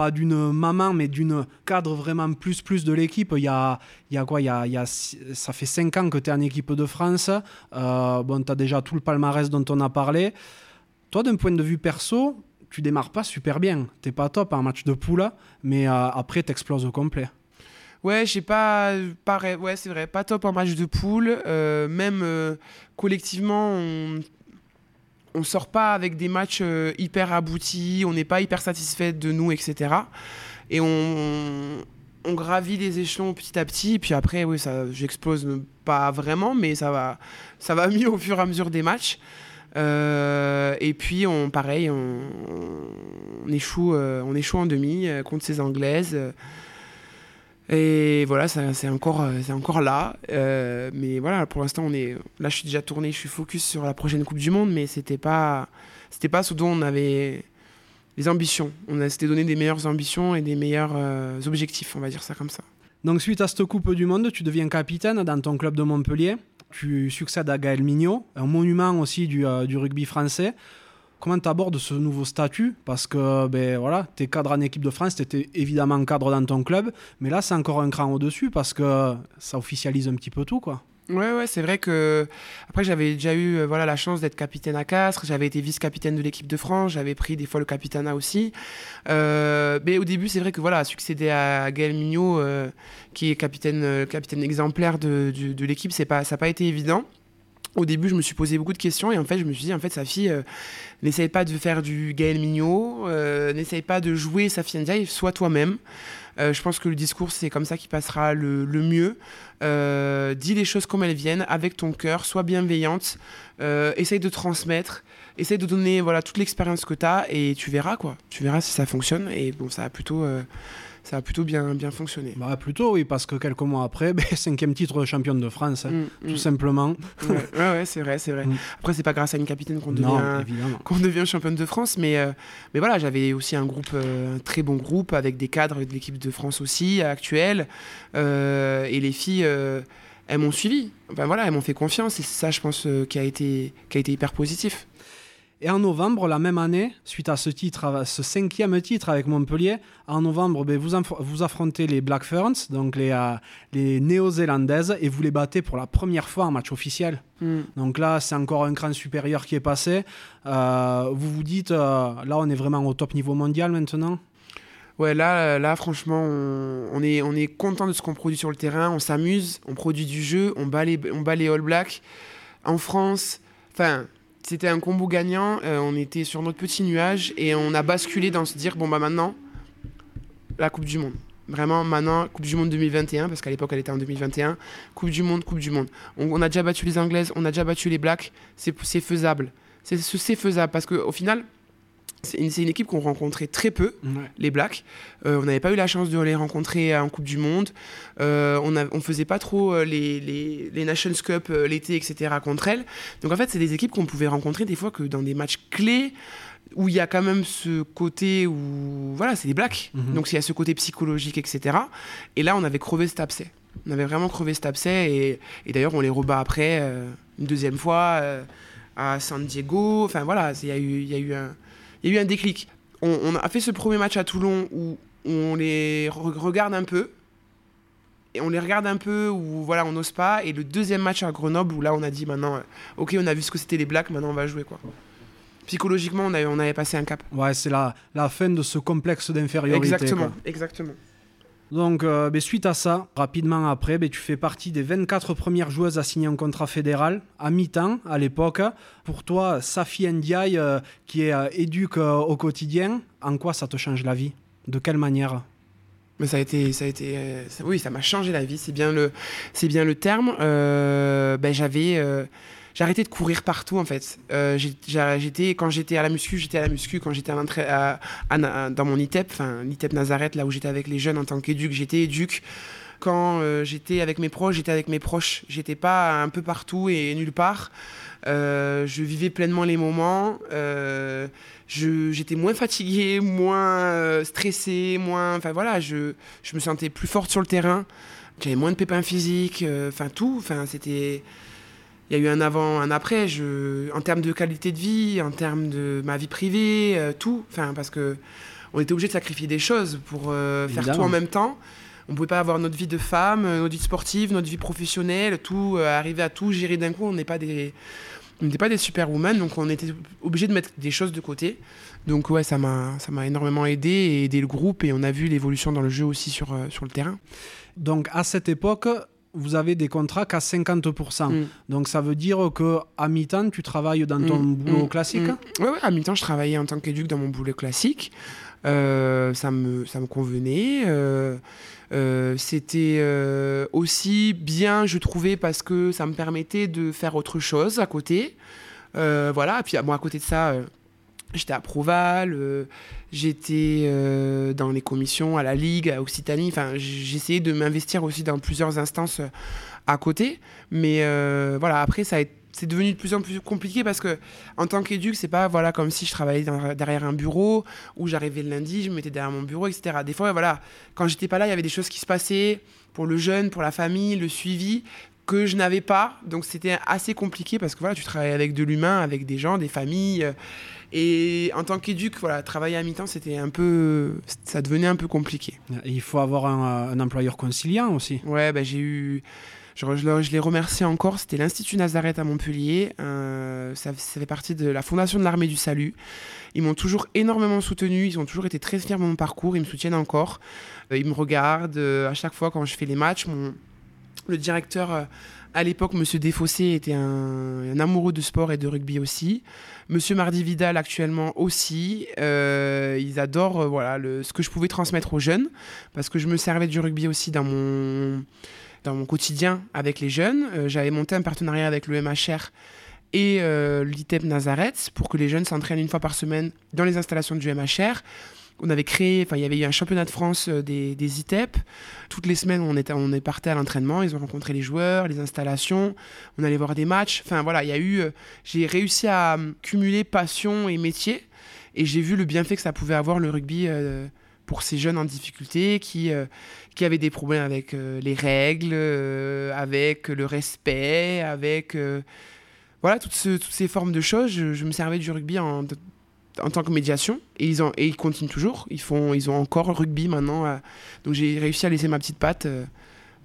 pas d'une maman, mais d'une cadre vraiment plus plus de l'équipe. Il y a, il y a quoi il y a, Ça fait 5 ans que tu es en équipe de France. Euh, bon, tu as déjà tout le palmarès dont on a parlé. Toi, d'un point de vue perso, tu démarres pas super bien. T'es pas top en match de poule, mais euh, après, tu exploses au complet. Ouais, j'ai pas, pas ouais, c'est vrai, pas top en match de poule. Euh, même collectivement, on on sort pas avec des matchs euh, hyper aboutis, on n'est pas hyper satisfait de nous, etc. Et on, gravit les échelons petit à petit, puis après, oui, ça, j'explose pas vraiment, mais ça va, ça va [LAUGHS] mieux au fur et à mesure des matchs. Euh, et puis, on, pareil, on, euh, échoue en demi contre ces Anglaises. Et voilà, c'est encore, euh, encore là. Euh, mais voilà, pour l'instant, on est. Là, je suis déjà tourné, je suis focus sur la prochaine Coupe du Monde, mais c'était pas, c'était pas ce dont on avait les ambitions. On s'était donné des meilleures ambitions et des meilleurs euh, objectifs, on va dire ça comme ça. Donc, suite à cette Coupe du Monde, tu deviens capitaine dans ton club de Montpellier. Tu succèdes à Gaël Mignot, un monument aussi du, du rugby français. Comment tu abordes ce nouveau statut? Parce que ben, voilà, tu es cadre en équipe de France, tu étais évidemment cadre dans ton club, mais là c'est encore un cran au-dessus parce que ça officialise un petit peu tout. quoi. Ouais, ouais, c'est vrai que après j'avais déjà eu euh, voilà la chance d'être capitaine à Castres, j'avais été vice-capitaine de l'équipe de France, j'avais pris des fois le capitanat aussi. Euh, mais au début, c'est vrai que voilà, succéder à Gaël Mignot, euh, qui est capitaine, capitaine exemplaire de, de l'équipe, c'est pas, ça n'a pas été évident. Au début, je me suis posé beaucoup de questions et en fait, je me suis dit, en fait, sa fille, euh, n'essaye pas de faire du Gaël Mignot, euh, n'essaye pas de jouer Safia Ndiaye, sois toi-même. Euh, je pense que le discours, c'est comme ça qui passera le, mieux. Dis les choses comme elles viennent, avec ton cœur, sois bienveillante, essaye de transmettre, essaye de donner voilà, toute l'expérience que tu as et tu verras quoi. Tu verras si ça fonctionne et bon, ça a plutôt, ça a plutôt bien, bien fonctionné. Bah, plutôt oui, parce que quelques mois après, [LAUGHS] ben, cinquième titre championne de France, hein, Mm, tout mm. simplement. Ouais, ouais, ouais, c'est vrai, c'est vrai. Mm. Après, c'est pas grâce à une capitaine qu'on devient, qu'on devient championne de France, mais, euh, mais voilà, j'avais aussi un groupe, euh, un très bon groupe avec des cadres de l'équipe de France aussi, actuelle, euh, et les filles, elles m'ont suivi. Enfin voilà, elles m'ont fait confiance, et c'est ça, je pense, euh, qui, a été, qui a été hyper positif. Et en novembre, la même année, suite à ce titre, à ce cinquième titre avec Montpellier, en novembre, ben, vous, vous affrontez les Black Ferns, donc les, euh, les néo-zélandaises, et vous les battez pour la première fois en match officiel. Mm. Donc là, c'est encore un cran supérieur qui est passé. Euh, vous vous dites, euh, là, on est vraiment au top niveau mondial maintenant? Ouais, là, là franchement, on, on est, on est content de ce qu'on produit sur le terrain, on s'amuse, on produit du jeu, on bat les, on bat les All Blacks. En France, enfin, c'était un combo gagnant, euh, on était sur notre petit nuage et on a basculé dans se dire, bon bah maintenant, la Coupe du Monde. Vraiment, maintenant, Coupe du Monde 2021, parce qu'à l'époque, elle était en 2021. Coupe du Monde, Coupe du Monde. On, on a déjà battu les Anglaises, on a déjà battu les Blacks, c'est faisable. C'est faisable, parce qu'au final, c'est une, équipe qu'on rencontrait très peu les Blacks. Euh, on n'avait pas eu la chance de les rencontrer en Coupe du Monde. Euh, on ne faisait pas trop euh, les, les, les Nations Cup l'été, etc. contre elles. Donc en fait, c'est des équipes qu'on pouvait rencontrer des fois que dans des matchs clés où il y a quand même ce côté où voilà, c'est des Blacks. Mhm. Donc il y a ce côté psychologique, etc. Et là, on avait crevé cet abcès. On avait vraiment crevé cet abcès et, et d'ailleurs, on les rebat après euh, une deuxième fois à San Diego. Enfin voilà, c'est- il y a eu, il y a eu un il y a eu un déclic. On, on a fait ce premier match à Toulon où, où on les re- regarde un peu. Et on les regarde un peu où voilà, on n'ose pas. Et le deuxième match à Grenoble où là on a dit maintenant, euh, ok, on a vu ce que c'était les Blacks, maintenant on va jouer quoi. Psychologiquement, on avait, on avait passé un cap. Ouais, c'est la, la fin de ce complexe d'infériorité. Exactement, quoi. exactement. Donc, euh, ben, suite à ça, rapidement après, ben, tu fais partie des 24 premières joueuses à signer un contrat fédéral à mi-temps à l'époque. Pour toi, Safi Ndiaye, euh, qui est euh, éduque euh, au quotidien, en quoi ça te change la vie? De quelle manière? Mais ça a été, ça a été, oui, ça m'a changé la vie. C'est bien le, c'est bien le terme. Ben j'avais, arrêté de courir partout en fait. Euh, j'étais, quand j'étais à la muscu, j'étais à la muscu. Quand j'étais à à- dans mon ITEP, enfin l'ITEP Nazareth, là où j'étais avec les jeunes en tant qu'éduc, j'étais éduc. Quand euh, j'étais avec mes proches, j'étais avec mes proches. J'étais pas un peu partout et nulle part. Euh, je vivais pleinement les moments. J'étais moins fatigué, moins stressé, moins. Enfin voilà, je, je me sentais plus forte sur le terrain. J'avais moins de pépins physiques. Enfin tout. Enfin c'était. Il y a eu un avant, un après. Je, en termes de qualité de vie, en termes de ma vie privée, euh, tout. Enfin parce que on était obligé de sacrifier des choses pour euh, faire tout en même temps. On pouvait pas avoir notre vie de femme, euh, notre vie sportive, notre vie professionnelle, tout, euh, arriver à tout gérer d'un coup. On n'est pas des, on n'était pas des superwoman, donc on était obligé de mettre des choses de côté. Donc ouais, ça m'a, ça m'a énormément aidé et aidé le groupe et on a vu l'évolution dans le jeu aussi sur, sur le terrain. Donc, à cette époque, vous avez des contrats qu'à 50%. Mm. Donc, ça veut dire que à mi-temps, tu travailles dans ton Mm, boulot mm, classique? Mm. Ouais, à mi-temps, je travaillais en tant qu'éduc dans mon boulot classique. Euh, ça, me, ça me convenait. Euh, euh, c'était aussi bien, je trouvais, parce que ça me permettait de faire autre chose à côté. voilà, et puis moi, à côté de ça, j'étais à Proval, j'étais dans les commissions à la Ligue, à Occitanie. Enfin, j'essayais de m'investir aussi dans plusieurs instances à côté. Mais voilà, après, ça c'est devenu de plus en plus compliqué parce que en tant qu'éduc, c'est pas voilà comme si je travaillais derrière un bureau où j'arrivais le lundi, je me mettais derrière mon bureau, etc. Des fois, voilà, quand j'étais pas là, il y avait des choses qui se passaient pour le jeune, pour la famille, le suivi que je n'avais pas. Donc c'était assez compliqué parce que voilà, tu travailles avec de l'humain, avec des gens, des familles. Euh, et en tant qu'éduc, voilà, travailler à mi-temps, c'était un peu, ça devenait un peu compliqué. il faut avoir un, employeur conciliant aussi. Ouais, ben j'ai eu je, je, les remercie encore. C'était l'Institut Nazareth à Montpellier. Euh, ça, fait partie de la Fondation de l'Armée du Salut. Ils m'ont toujours énormément soutenu. Ils ont toujours été très fiers de mon parcours. Ils me soutiennent encore. Euh, ils me regardent euh, à chaque fois quand je fais les matchs. Mon, le directeur à l'époque, Monsieur Desfossés était un, amoureux de sport et de rugby aussi. Monsieur Mardi Vidal actuellement aussi. ils adorent voilà le, ce que je pouvais transmettre aux jeunes parce que je me servais du rugby aussi dans mon dans mon quotidien avec les jeunes. Euh, j'avais monté un partenariat avec le MHR et euh, l'ITEP Nazareth pour que les jeunes s'entraînent une fois par semaine dans les installations du MHR. On avait créé, enfin il y avait eu un championnat de France euh, des, ITEP. Toutes les semaines, on, était, on est parti à l'entraînement, ils ont rencontré les joueurs, les installations, on allait voir des matchs. Enfin voilà, il y a eu, j'ai réussi à cumuler passion et métier et j'ai vu le bienfait que ça pouvait avoir le rugby pour ces jeunes en difficulté qui, euh, qui avaient des problèmes avec euh, les règles, euh, avec le respect, avec voilà toutes, toutes, ces formes de choses. Je, me servais du rugby en, en tant que médiation et ils, continuent toujours. Ils, font, ils ont encore rugby maintenant. donc j'ai réussi à laisser ma petite patte.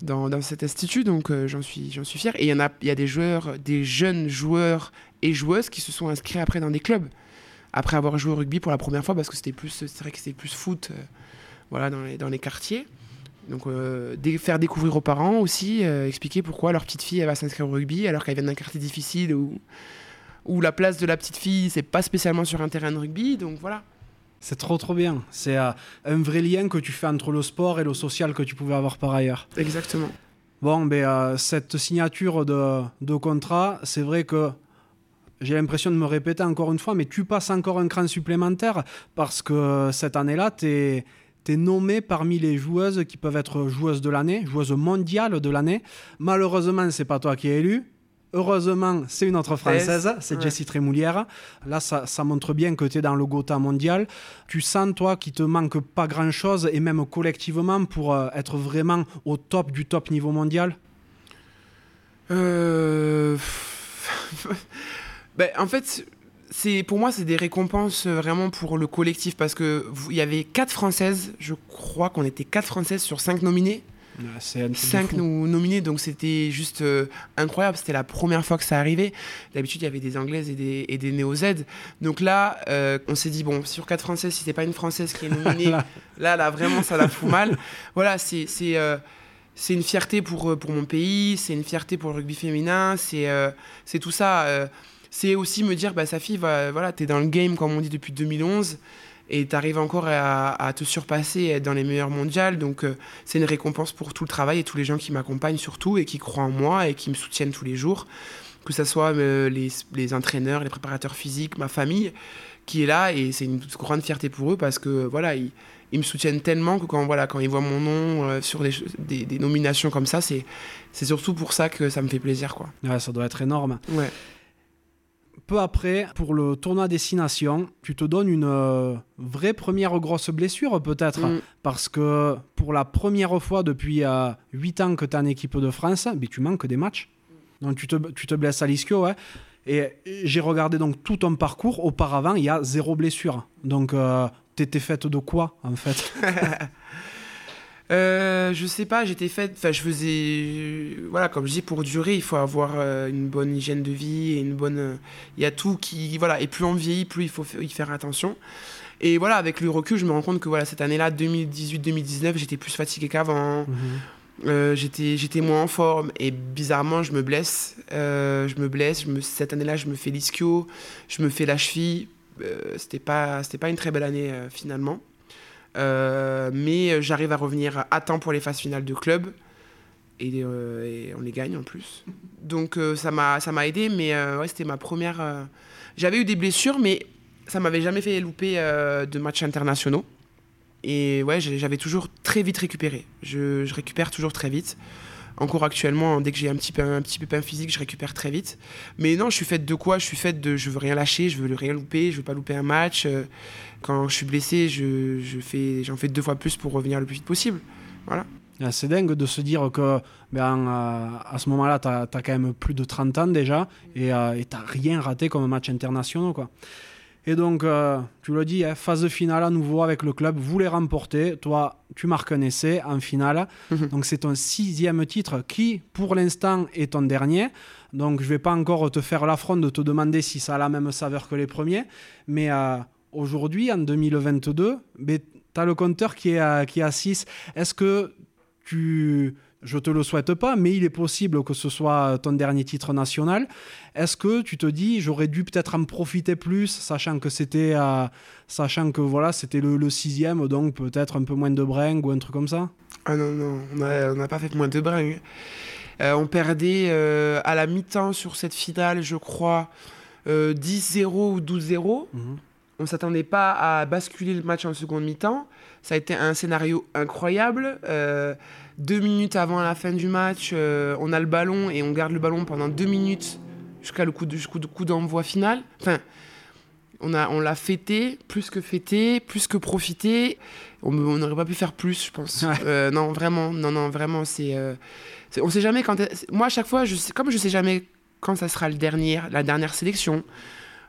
Dans, dans, cet institut, donc j'en suis, j'en suis fier. Et il y a, des joueurs, des jeunes joueurs et joueuses qui se sont inscrits après dans des clubs après avoir joué au rugby pour la première fois parce que c'était plus c'est vrai que c'était plus foot euh, voilà dans les, quartiers donc euh, faire découvrir aux parents aussi euh, expliquer pourquoi leur petite fille va s'inscrire au rugby alors qu'elle vient d'un quartier difficile où où la place de la petite fille c'est pas spécialement sur un terrain de rugby donc voilà c'est trop trop bien. C'est un vrai lien que tu fais entre le sport et le social que tu pouvais avoir par ailleurs. Exactement. Bon, ben, cette signature de, de contrat, c'est vrai que j'ai l'impression de me répéter encore une fois, mais tu passes encore un cran supplémentaire parce que cette année-là, tu es, parmi les joueuses qui peuvent être joueuses de l'année, joueuses mondiales de l'année. Malheureusement, c'est pas toi qui es élue. Heureusement, c'est une autre française, c'est Jessie Trémoulière. Là, ça, ça, montre bien que tu es dans le Gotha mondial. Tu sens, toi, qu'il te manque pas grand-chose, et même collectivement, pour euh, être vraiment au top du top niveau mondial? Euh. [LAUGHS] Ben, en fait, c'est pour moi, c'est des récompenses euh, vraiment pour le collectif parce que il y avait quatre françaises, je crois qu'on était quatre françaises sur cinq nominés. Cinq nominés, donc c'était juste euh, incroyable. C'était la première fois que ça arrivait. D'habitude, il y avait des anglaises et des, et des néo-Z. Donc là, euh, on s'est dit, bon, sur quatre françaises, si c'est pas une française qui est nominée, [LAUGHS] là, là, vraiment, ça la fout mal. Voilà, c'est. c'est c'est une fierté pour, pour mon pays, c'est une fierté pour le rugby féminin, c'est c'est tout ça c'est aussi me dire, bah, sa fille, va, voilà, tu es dans le game, comme on dit, depuis 2011, et tu arrives encore à, te surpasser et être dans les meilleurs mondiales. Donc, euh, c'est une récompense pour tout le travail et tous les gens qui m'accompagnent surtout et qui croient en moi et qui me soutiennent tous les jours. Que ce soit euh, les, les, entraîneurs, les préparateurs physiques, ma famille qui est là et c'est une grande fierté pour eux parce que voilà, ils, ils me soutiennent tellement que quand, voilà, quand ils voient mon nom euh, sur des, des, des, nominations comme ça, c'est surtout pour ça que ça me fait plaisir. Quoi. Ouais, ça doit être énorme. Ouais peu après, pour le tournoi Destination, tu te donnes une euh, vraie première grosse blessure peut-être, mm. parce que pour la première fois depuis 8 euh, ans que tu es en équipe de France, mais tu manques des matchs. Donc tu te, tu te blesses à l'ischio, Et j'ai regardé donc tout ton parcours. Auparavant, il y a zéro blessure. Donc, euh, tu étais faite de quoi, en fait? [LAUGHS] Euh, je sais pas, j'étais faite. Enfin, je faisais. Voilà, comme je dis, pour durer, il faut avoir euh, une bonne hygiène de vie et une bonne. Il y a tout qui. Voilà, et plus on vieillit, plus il faut y faire attention. Et voilà, avec le recul, je me rends compte que voilà, cette année-là, 2018-2019, j'étais plus fatigué qu'avant. Mhm. Euh, j'étais, j'étais moins en forme et bizarrement je me blesse je me blesse je me, cette année-là je me fais l'ischio je me fais la cheville c'était pas c'était pas une très belle année finalement mais j'arrive à revenir à temps pour les phases finales de club. Et, on les gagne en plus. Donc ça m'a ça m'a aidé, mais ouais, c'était ma première. J'avais eu des blessures, mais ça m'avait jamais fait louper de matchs internationaux. Et ouais, j'avais toujours très vite récupéré. Je, récupère toujours très vite. Encore actuellement, dès que j'ai un petit, un petit pépin physique, je récupère très vite. Mais non, je suis faite de quoi? Je suis faite de je veux rien lâcher, je veux rien louper, je veux pas louper un match. Euh, quand je suis blessé, je, je fais, j'en fais deux fois plus pour revenir le plus vite possible. Voilà. C'est dingue de se dire que ben, euh, à ce moment-là, tu as, quand même plus de 30 ans déjà et euh, tu n'as rien raté comme match international. Quoi. Et donc, euh, tu le dis, hein, phase finale à nouveau avec le club, vous les remportez. Toi, tu marques un essai en finale. Mhm. Donc, c'est ton sixième titre qui, pour l'instant, est ton dernier. Donc, je ne vais pas encore te faire l'affront de te demander si ça a la même saveur que les premiers. Mais euh, aujourd'hui, en 2022, tu as le compteur qui est à, qui est à 6. Est-ce que tu je te le souhaite pas, mais il est possible que ce soit ton dernier titre national. Est-ce que tu te dis, j'aurais dû peut-être en profiter plus, sachant que c'était, euh, sachant que voilà, c'était le, sixième, donc peut-être un peu moins de bringue ou un truc comme ça? Ah non non, on n'a pas fait moins de bringue. Euh, on perdait euh, à la mi-temps sur cette finale, je crois, 10-0 ou 12-0. Mhm. On s'attendait pas à basculer le match en seconde mi-temps. Ça a été un scénario incroyable deux minutes avant la fin du match, euh, on a le ballon et on garde le ballon pendant deux minutes jusqu'à le coup de coup d'envoi final. Enfin, on a on l'a fêté, plus que fêté, plus que profité. On n'aurait pas pu faire plus, je pense. Euh, non, vraiment, non, non, vraiment, c'est, euh, on sait jamais quand. Moi, à chaque fois, je sais, comme je sais jamais quand ça sera le dernier, la dernière sélection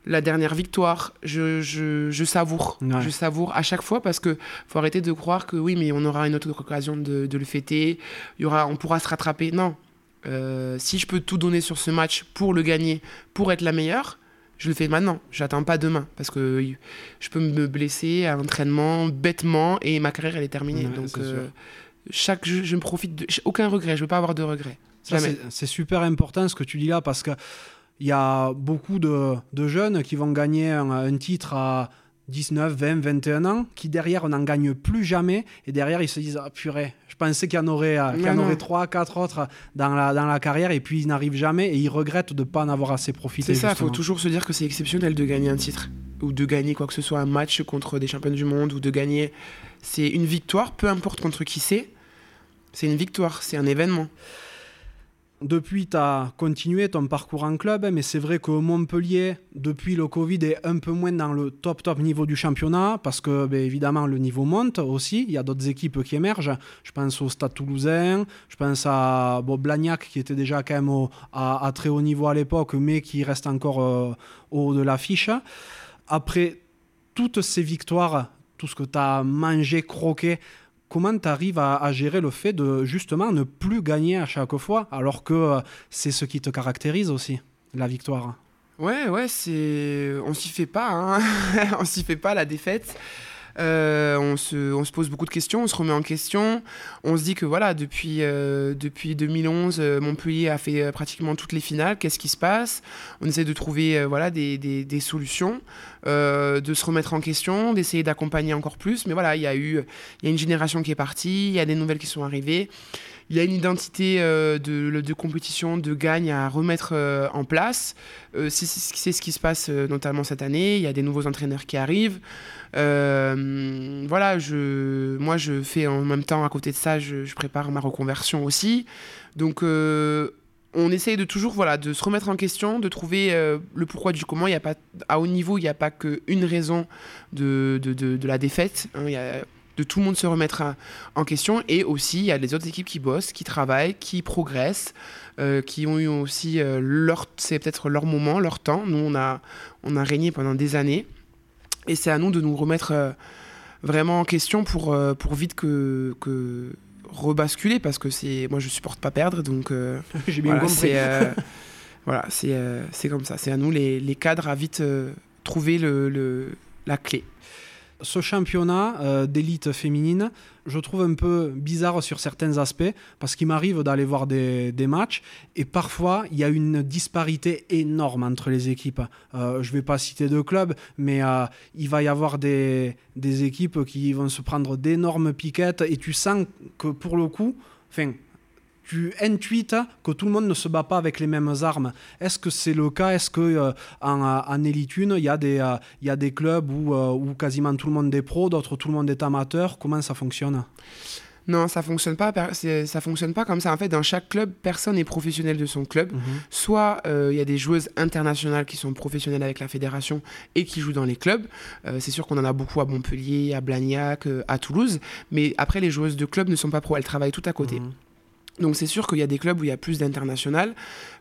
la dernière victoire, je, je, savoure. Je savoure à chaque fois parce que faut arrêter de croire que oui, mais on aura une autre occasion de, le fêter. Il y aura, on pourra se rattraper. Non. Euh, si je peux tout donner sur ce match pour le gagner, pour être la meilleure, je le fais maintenant. J'attends pas demain parce que je peux me blesser à l'entraînement bêtement et ma carrière elle est terminée. Donc euh, chaque jeu, je me profite de aucun regret. Je veux pas avoir de regrets. C'est super important ce que tu dis là parce que il y a beaucoup de, jeunes qui vont gagner un, titre à 19, 20, 21 ans, qui derrière n'en gagnent plus jamais, et derrière ils se disent ah, purée, je pensais qu'il y en aurait, euh, qu'il y en aurait 3, 4 autres dans la, dans la carrière, et puis ils n'arrivent jamais, et ils regrettent de ne pas en avoir assez profité. C'est ça, il faut toujours se dire que c'est exceptionnel de gagner un titre, ou de gagner quoi que ce soit, un match contre des champions du monde, ou de gagner. C'est une victoire, peu importe contre qui c'est, c'est une victoire, c'est un événement. Depuis, tu as continué ton parcours en club, mais c'est vrai que Montpellier, depuis le Covid, est un peu moins dans le top top niveau du championnat, parce que ben, évidemment le niveau monte aussi. Il y a d'autres équipes qui émergent. Je pense au Stade Toulousain, je pense à Blagnac qui était déjà quand même à, très haut niveau à l'époque, mais qui reste encore euh, au haut de l'affiche. Après toutes ces victoires, tout ce que tu as mangé, croqué, comment tu arrives à, gérer le fait de justement ne plus gagner à chaque fois, alors que euh, c'est ce qui te caractérise aussi, la victoire? Ouais, ouais, c'est. On s'y fait pas, hein. [LAUGHS] on s'y fait pas la défaite. Euh, on, se, on, se, pose beaucoup de questions, on se remet en question. On se dit que voilà, depuis, euh, depuis 2011, euh, Montpellier a fait pratiquement toutes les finales. Qu'est-ce qui se passe? On essaie de trouver voilà, des, des, des solutions, de se remettre en question, d'essayer d'accompagner encore plus. Mais voilà, il y a eu y a une génération qui est partie, il y a des nouvelles qui sont arrivées. Il y a une identité de, de, compétition, de gagne à remettre en place. c'est ce qui se passe notamment cette année. Il y a des nouveaux entraîneurs qui arrivent. Euh, voilà, je, moi je fais en même temps à côté de ça, je, prépare ma reconversion aussi. Donc euh, on essaye de toujours voilà de se remettre en question, de trouver euh, le pourquoi du comment. Il y a pas à haut niveau, il n'y a pas qu'une raison de, de, de, la défaite. Hein. il y a de tout le monde se remettre en question et aussi il y a les autres équipes qui bossent, qui travaillent, qui progressent, qui ont eu aussi leur c'est peut-être leur moment, leur temps. Nous on a on a régné pendant des années et c'est à nous de nous remettre euh, vraiment en question pour, euh, pour vite que, que rebasculer parce que c'est moi je supporte pas perdre donc euh, [LAUGHS] j'ai bien voilà, compris. [LAUGHS] voilà c'est c'est comme ça. C'est à nous les, les, cadres à vite trouver le, le, la clé Ce championnat euh, d'élite féminine, je trouve un peu bizarre sur certains aspects parce qu'il m'arrive d'aller voir des, matchs et parfois il y a une disparité énorme entre les équipes. Euh, je ne vais pas citer de clubs, mais euh, il va y avoir des, équipes qui vont se prendre d'énormes piquettes et tu sens que pour le coup, tu intuites que tout le monde ne se bat pas avec les mêmes armes. Est-ce que c'est le cas? Est-ce que euh, en, en, Elite 1, il y, a des, euh, il y a des clubs où, euh, où quasiment tout le monde est pro, d'autres tout le monde est amateur? Comment ça fonctionne? Non, ça fonctionne pas. Ça fonctionne pas comme ça. En fait, dans chaque club, personne n'est professionnel de son club. Mhm. Soit il y a des joueuses internationales qui sont professionnelles avec la fédération et qui jouent dans les clubs. c'est sûr qu'on en a beaucoup à Montpellier, à Blagnac, à Toulouse. Mais après, les joueuses de club ne sont pas pro. Elles travaillent tout à côté. Mhm. Donc c'est sûr qu'il y a des clubs où il y a plus d'international,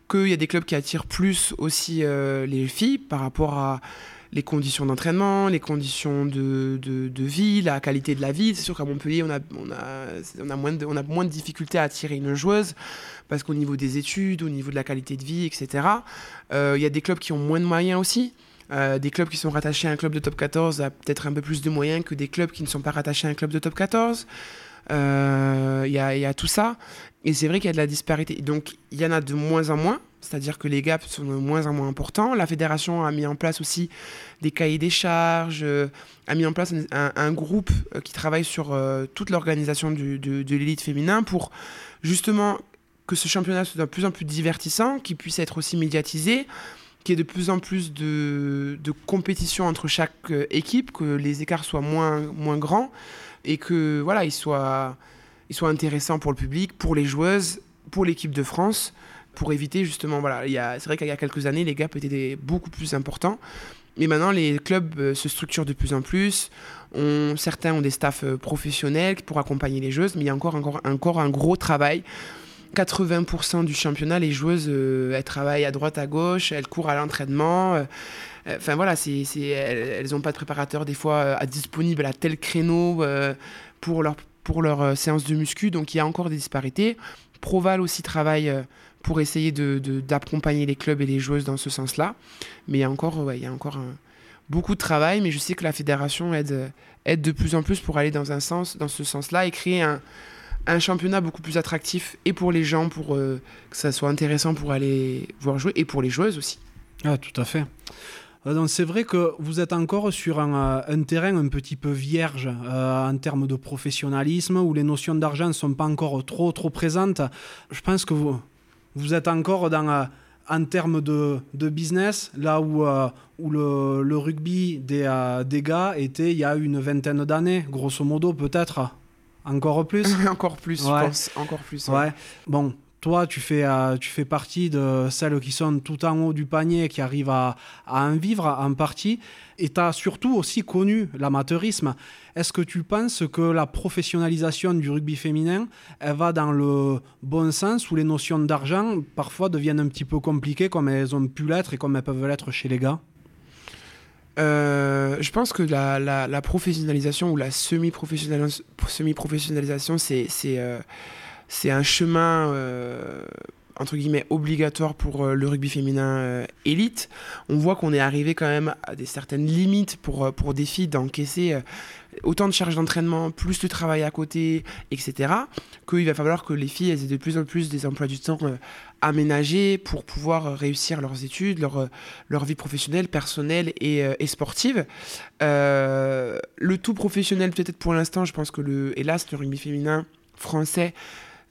qu'il y a des clubs qui attirent plus aussi euh, les filles par rapport à les conditions d'entraînement, les conditions de, de, vie, la qualité de la vie. C'est sûr qu'à Montpellier, on a, on, a, on, a moins de, on a moins de difficultés à attirer une joueuse parce qu'au niveau des études, au niveau de la qualité de vie, etc., euh, il y a des clubs qui ont moins de moyens aussi. Euh, des clubs qui sont rattachés à un club de top 14 ont peut-être un peu plus de moyens que des clubs qui ne sont pas rattachés à un club de top 14. Il y, y, a tout ça. Et c'est vrai qu'il y a de la disparité. Donc, il y en a de moins en moins, c'est-à-dire que les gaps sont de moins en moins importants. La fédération a mis en place aussi des cahiers des charges, euh, a mis en place un, groupe euh, qui travaille sur euh, toute l'organisation de, de l'élite féminin pour justement que ce championnat soit de plus en plus divertissant, qu'il puisse être aussi médiatisé, qu'il y ait de plus en plus de, de compétition entre chaque équipe, que les écarts soient moins, moins grands et que voilà, ils soient il soit intéressant pour le public, pour les joueuses, pour l'équipe de France, pour éviter justement, voilà, c'est vrai qu'il y a quelques années, les gaps étaient beaucoup plus importants. Mais maintenant, les clubs euh, se structurent de plus en plus. On, certains ont des staffs euh, professionnels pour accompagner les joueuses, mais il y a encore, encore, encore un gros travail. 80% du championnat, les joueuses, euh, elles travaillent à droite, à gauche, elles courent à l'entraînement. Enfin voilà, elles n'ont pas de préparateur des fois à disponible à tel créneau pour leur pour leur euh, séance de muscu, donc il y a encore des disparités. Proval aussi travaille euh, pour essayer d'accompagner de, les clubs et les joueuses dans ce sens-là. Mais il y a encore, ouais, il y a encore beaucoup de travail, mais je sais que la fédération aide, aide de plus en plus pour aller dans, un sens, dans ce sens-là et créer un, un, championnat beaucoup plus attractif et pour les gens, pour euh, que ça soit intéressant pour aller voir jouer, et pour les joueuses aussi. Ah, tout à fait. Euh, donc c'est vrai que vous êtes encore sur un, euh, terrain un petit peu vierge en termes de professionnalisme, où les notions d'argent ne sont pas encore trop trop présentes. Je pense que vous, vous êtes encore dans, en termes de, business, là où, où le, le, rugby des, des gars était il y a une vingtaine d'années, grosso modo peut-être. Encore plus [LAUGHS] Encore plus, je pense. Encore plus. ouais. Bon, toi, tu fais, euh, tu fais partie de celles qui sont tout en haut du panier, qui arrivent à, en vivre en partie. Et tu as surtout aussi connu l'amateurisme. Est-ce que tu penses que la professionnalisation du rugby féminin, elle va dans le bon sens, où les notions d'argent, parfois, deviennent un petit peu compliquées, comme elles ont pu l'être et comme elles peuvent l'être chez les gars? Euh, je pense que la, professionnalisation ou la semi-professionnalisation, c'est euh, c'est un chemin euh, entre guillemets obligatoire pour le rugby féminin élite. On voit qu'on est arrivé quand même à des certaines limites pour, pour des filles d'encaisser autant de charges d'entraînement, plus de travail à côté, etc. Qu'il va falloir que les filles aient de plus en plus des emplois du temps aménagés pour pouvoir réussir leurs études, leur, leur vie professionnelle, personnelle et, et sportive. le tout professionnel, peut-être pour l'instant, je pense que le, hélas, le rugby féminin français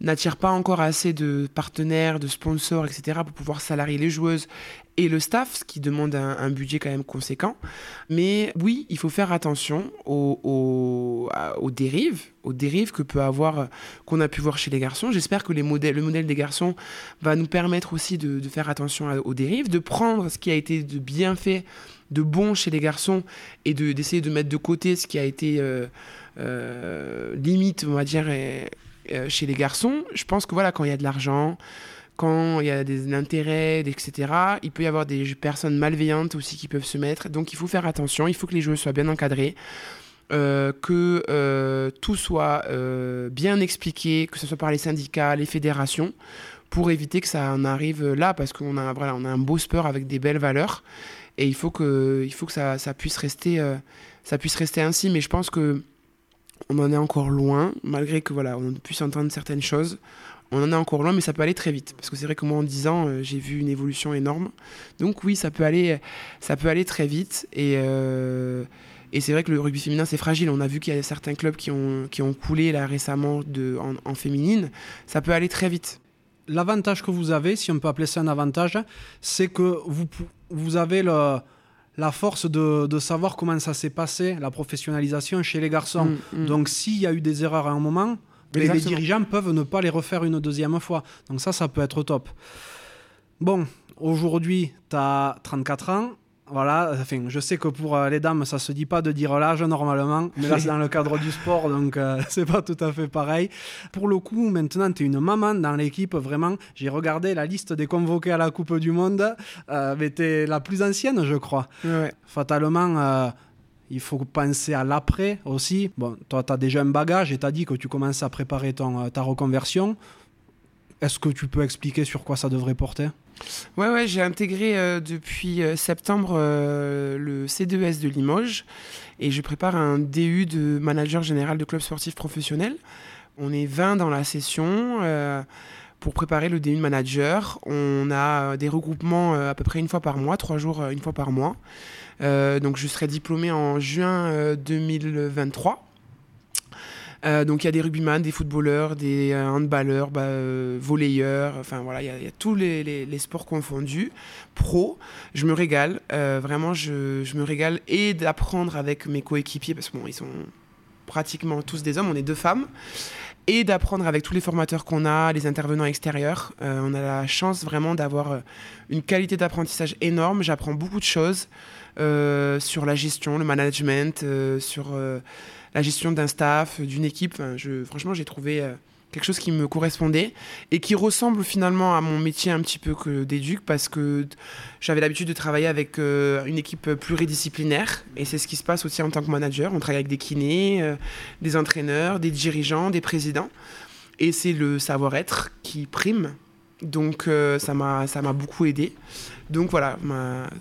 n'attire pas encore assez de partenaires, de sponsors, etc. pour pouvoir salarier les joueuses et le staff, ce qui demande un, budget quand même conséquent. Mais oui, il faut faire attention aux, dérives, aux dérives que peut avoir, qu'on a pu voir chez les garçons. J'espère que le modèle des garçons va nous permettre aussi de, faire attention aux dérives, de prendre ce qui a été de bien fait, de bon chez les garçons et d'essayer de, mettre de côté ce qui a été euh, euh, limite, on va dire, euh, chez les garçons, je pense que voilà, quand il y a de l'argent, quand il y a des intérêts, etc., il peut y avoir des personnes malveillantes aussi qui peuvent se mettre. Donc il faut faire attention, il faut que les jeux soient bien encadrés. Euh, que euh, tout soit bien expliqué, que ce soit par les syndicats, les fédérations, pour éviter que ça en arrive là, parce qu'on a, voilà, on a un beau sport avec des belles valeurs, et il faut que, il faut que ça, ça puisse rester ça puisse rester ainsi, mais je pense que on en est encore loin, malgré que voilà, on puisse entendre certaines choses. On en est encore loin, mais ça peut aller très vite. Parce que c'est vrai que moi, en 10 ans, euh, j'ai vu une évolution énorme. Donc oui, ça peut aller, ça peut aller très vite. Et, euh, et c'est vrai que le rugby féminin, c'est fragile. On a vu qu'il y a certains clubs qui ont, qui ont coulé là récemment de, en, en féminine. Ça peut aller très vite. L'avantage que vous avez, si on peut appeler ça un avantage, c'est que vous, vous avez le, la force de, de, savoir comment ça s'est passé, la professionnalisation chez les garçons. Mm, mm. Donc s'il y a eu des erreurs à un moment, les, les, dirigeants peuvent ne pas les refaire une deuxième fois. Donc ça, ça peut être top. Bon, aujourd'hui, tu as 34 ans. Voilà, enfin, je sais que pour euh, les dames, ça se dit pas de dire l'âge normalement, mais là c'est dans le cadre du sport, donc euh, [LAUGHS] c'est pas tout à fait pareil. Pour le coup, maintenant tu es une maman dans l'équipe, vraiment. J'ai regardé la liste des convoqués à la Coupe du Monde, euh, mais tu es la plus ancienne, je crois. Ouais. Fatalement, euh, il faut penser à l'après aussi. Bon, toi, tu as déjà un bagage et tu as dit que tu commences à préparer ton, ta reconversion. Est-ce que tu peux expliquer sur quoi ça devrait porter? Ouais, ouais, j'ai intégré euh, depuis euh, septembre euh, le C2S de Limoges et je prépare un DU de manager général de club sportif professionnel. On est 20 dans la session euh, pour préparer le DU manager. On a des regroupements à peu près une fois par mois, trois jours une fois par mois. Donc je serai diplômé en juin 2023. Euh, donc il y a des rugbyman, des footballeurs, des euh, handballeurs, bah, euh, volleyeurs, enfin voilà, il y, a tous les, sports confondus. Pro, je me régale, euh, vraiment je, me régale et d'apprendre avec mes coéquipiers, parce que bon, sont pratiquement tous des hommes, on est deux femmes, et d'apprendre avec tous les formateurs qu'on a, les intervenants extérieurs. Euh, on a la chance vraiment d'avoir une qualité d'apprentissage énorme, j'apprends beaucoup de choses sur la gestion, le management, sur la gestion d'un staff, d'une équipe. Je, franchement, j'ai trouvé euh, quelque chose qui me correspondait et qui ressemble finalement à mon métier un petit peu que d'éduc parce que j'avais l'habitude de travailler avec euh, une équipe pluridisciplinaire et c'est ce qui se passe aussi en tant que manager. On travaille avec des kinés, euh, des entraîneurs, des dirigeants, des présidents et c'est le savoir-être qui prime. Donc euh, ça m'a beaucoup aidé. Donc voilà,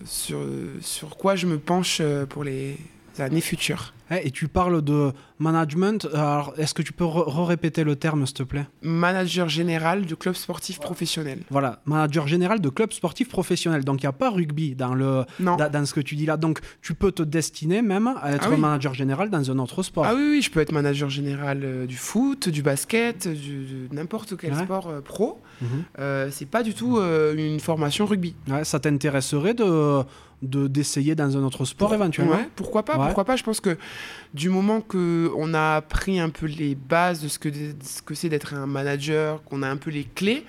sur, sur quoi je me penche pour les années futures. Et tu parles de management. Alors, est-ce que tu peux répéter le terme, s'il te plaît? Manager général de club sportif professionnel. Voilà, manager général de club sportif professionnel. Donc, il n'y a pas rugby dans, le, non. dans ce que tu dis là. Donc, tu peux te destiner même à être ah oui. manager général dans un autre sport. Ah oui, oui, je peux être manager général euh, du foot, du basket, du, de n'importe quel ouais. sport euh, pro. Mm -hmm. euh, c'est pas du tout une formation rugby. Ouais, ça t'intéresserait de d'essayer dans un autre sport éventuellement ouais, Pourquoi pas ouais. Pourquoi pas Je pense que du moment que on a appris un peu les bases de ce que, de ce que c'est d'être un manager, qu'on a un peu les clés,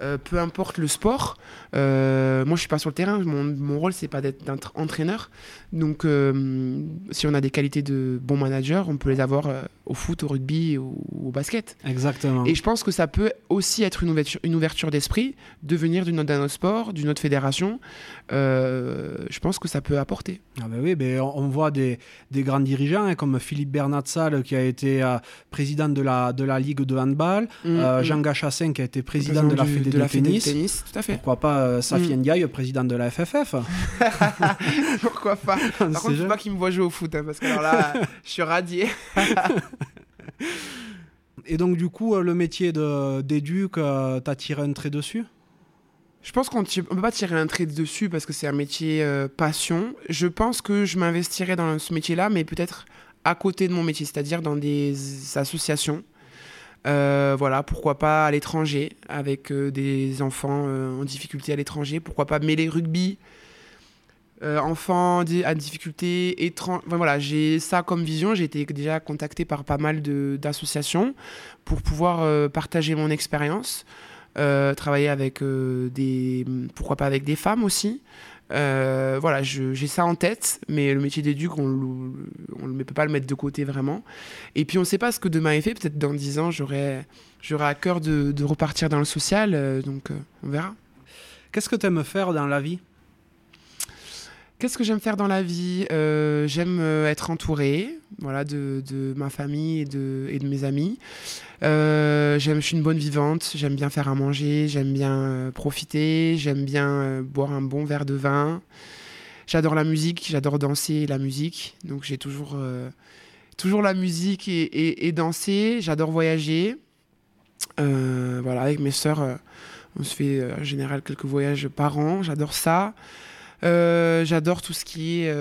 euh, peu importe le sport. Euh, moi, je suis pas sur le terrain. Mon, mon rôle, c'est pas d'être entraîneur. Donc, euh, si on a des qualités de bon manager, on peut les avoir au foot, au rugby ou au basket. Exactement. Et je pense que ça peut aussi être une ouverture, une ouverture d'esprit de venir d'un autre sport, d'une autre fédération. Je pense que ça peut apporter. Ah ben oui, ben on voit des, des grands dirigeants hein, comme Philippe Bernatsal qui a été président de la, de la Ligue de handball, mmh, euh, mmh. Jean Gachassin qui a été président de la Fédé de, de, tennis. tennis. Tout à fait. Pourquoi pas euh, Safi mmh. Ndiaye, président de la FFF [LAUGHS] Pourquoi pas [LAUGHS] Par contre, je veux pas qu'il me voit jouer au foot hein, parce que alors là, [LAUGHS] je suis radié. Et donc, du coup, le métier d'éduc, euh, t'as tiré un trait dessus? Je pense qu'on ne peut pas tirer un trait dessus parce que c'est un métier euh, passion. Je pense que je m'investirais dans ce métier-là, mais peut-être à côté de mon métier, c'est-à-dire dans des associations. Euh, voilà, pourquoi pas à l'étranger, avec euh, des enfants euh, en difficulté à l'étranger. Pourquoi pas mêler rugby, enfants à difficulté, étrange. Voilà, j'ai ça comme vision. J'ai été déjà contacté par pas mal d'associations pour pouvoir partager mon expérience. Travailler avec des pourquoi pas avec des femmes aussi euh, voilà j'ai ça en tête mais le métier d'éduc on ne peut pas le mettre de côté vraiment. Et puis on ne sait pas ce que demain est fait. Peut-être dans 10 ans j'aurai à cœur de, de, repartir dans le social. Euh, donc on verra. Qu'est-ce que tu aimes faire dans la vie? Qu'est-ce que j'aime faire dans la vie? Euh, J'aime euh, être entourée voilà, de, ma famille et de, mes amis. Euh, je suis une bonne vivante, j'aime bien faire à manger, j'aime bien profiter, j'aime bien boire un bon verre de vin. J'adore la musique, j'adore danser la musique. Donc j'ai toujours, toujours la musique et, et, danser. J'adore voyager. Voilà, avec mes sœurs, on se fait en général quelques voyages par an. J'adore ça. J'adore tout ce qui est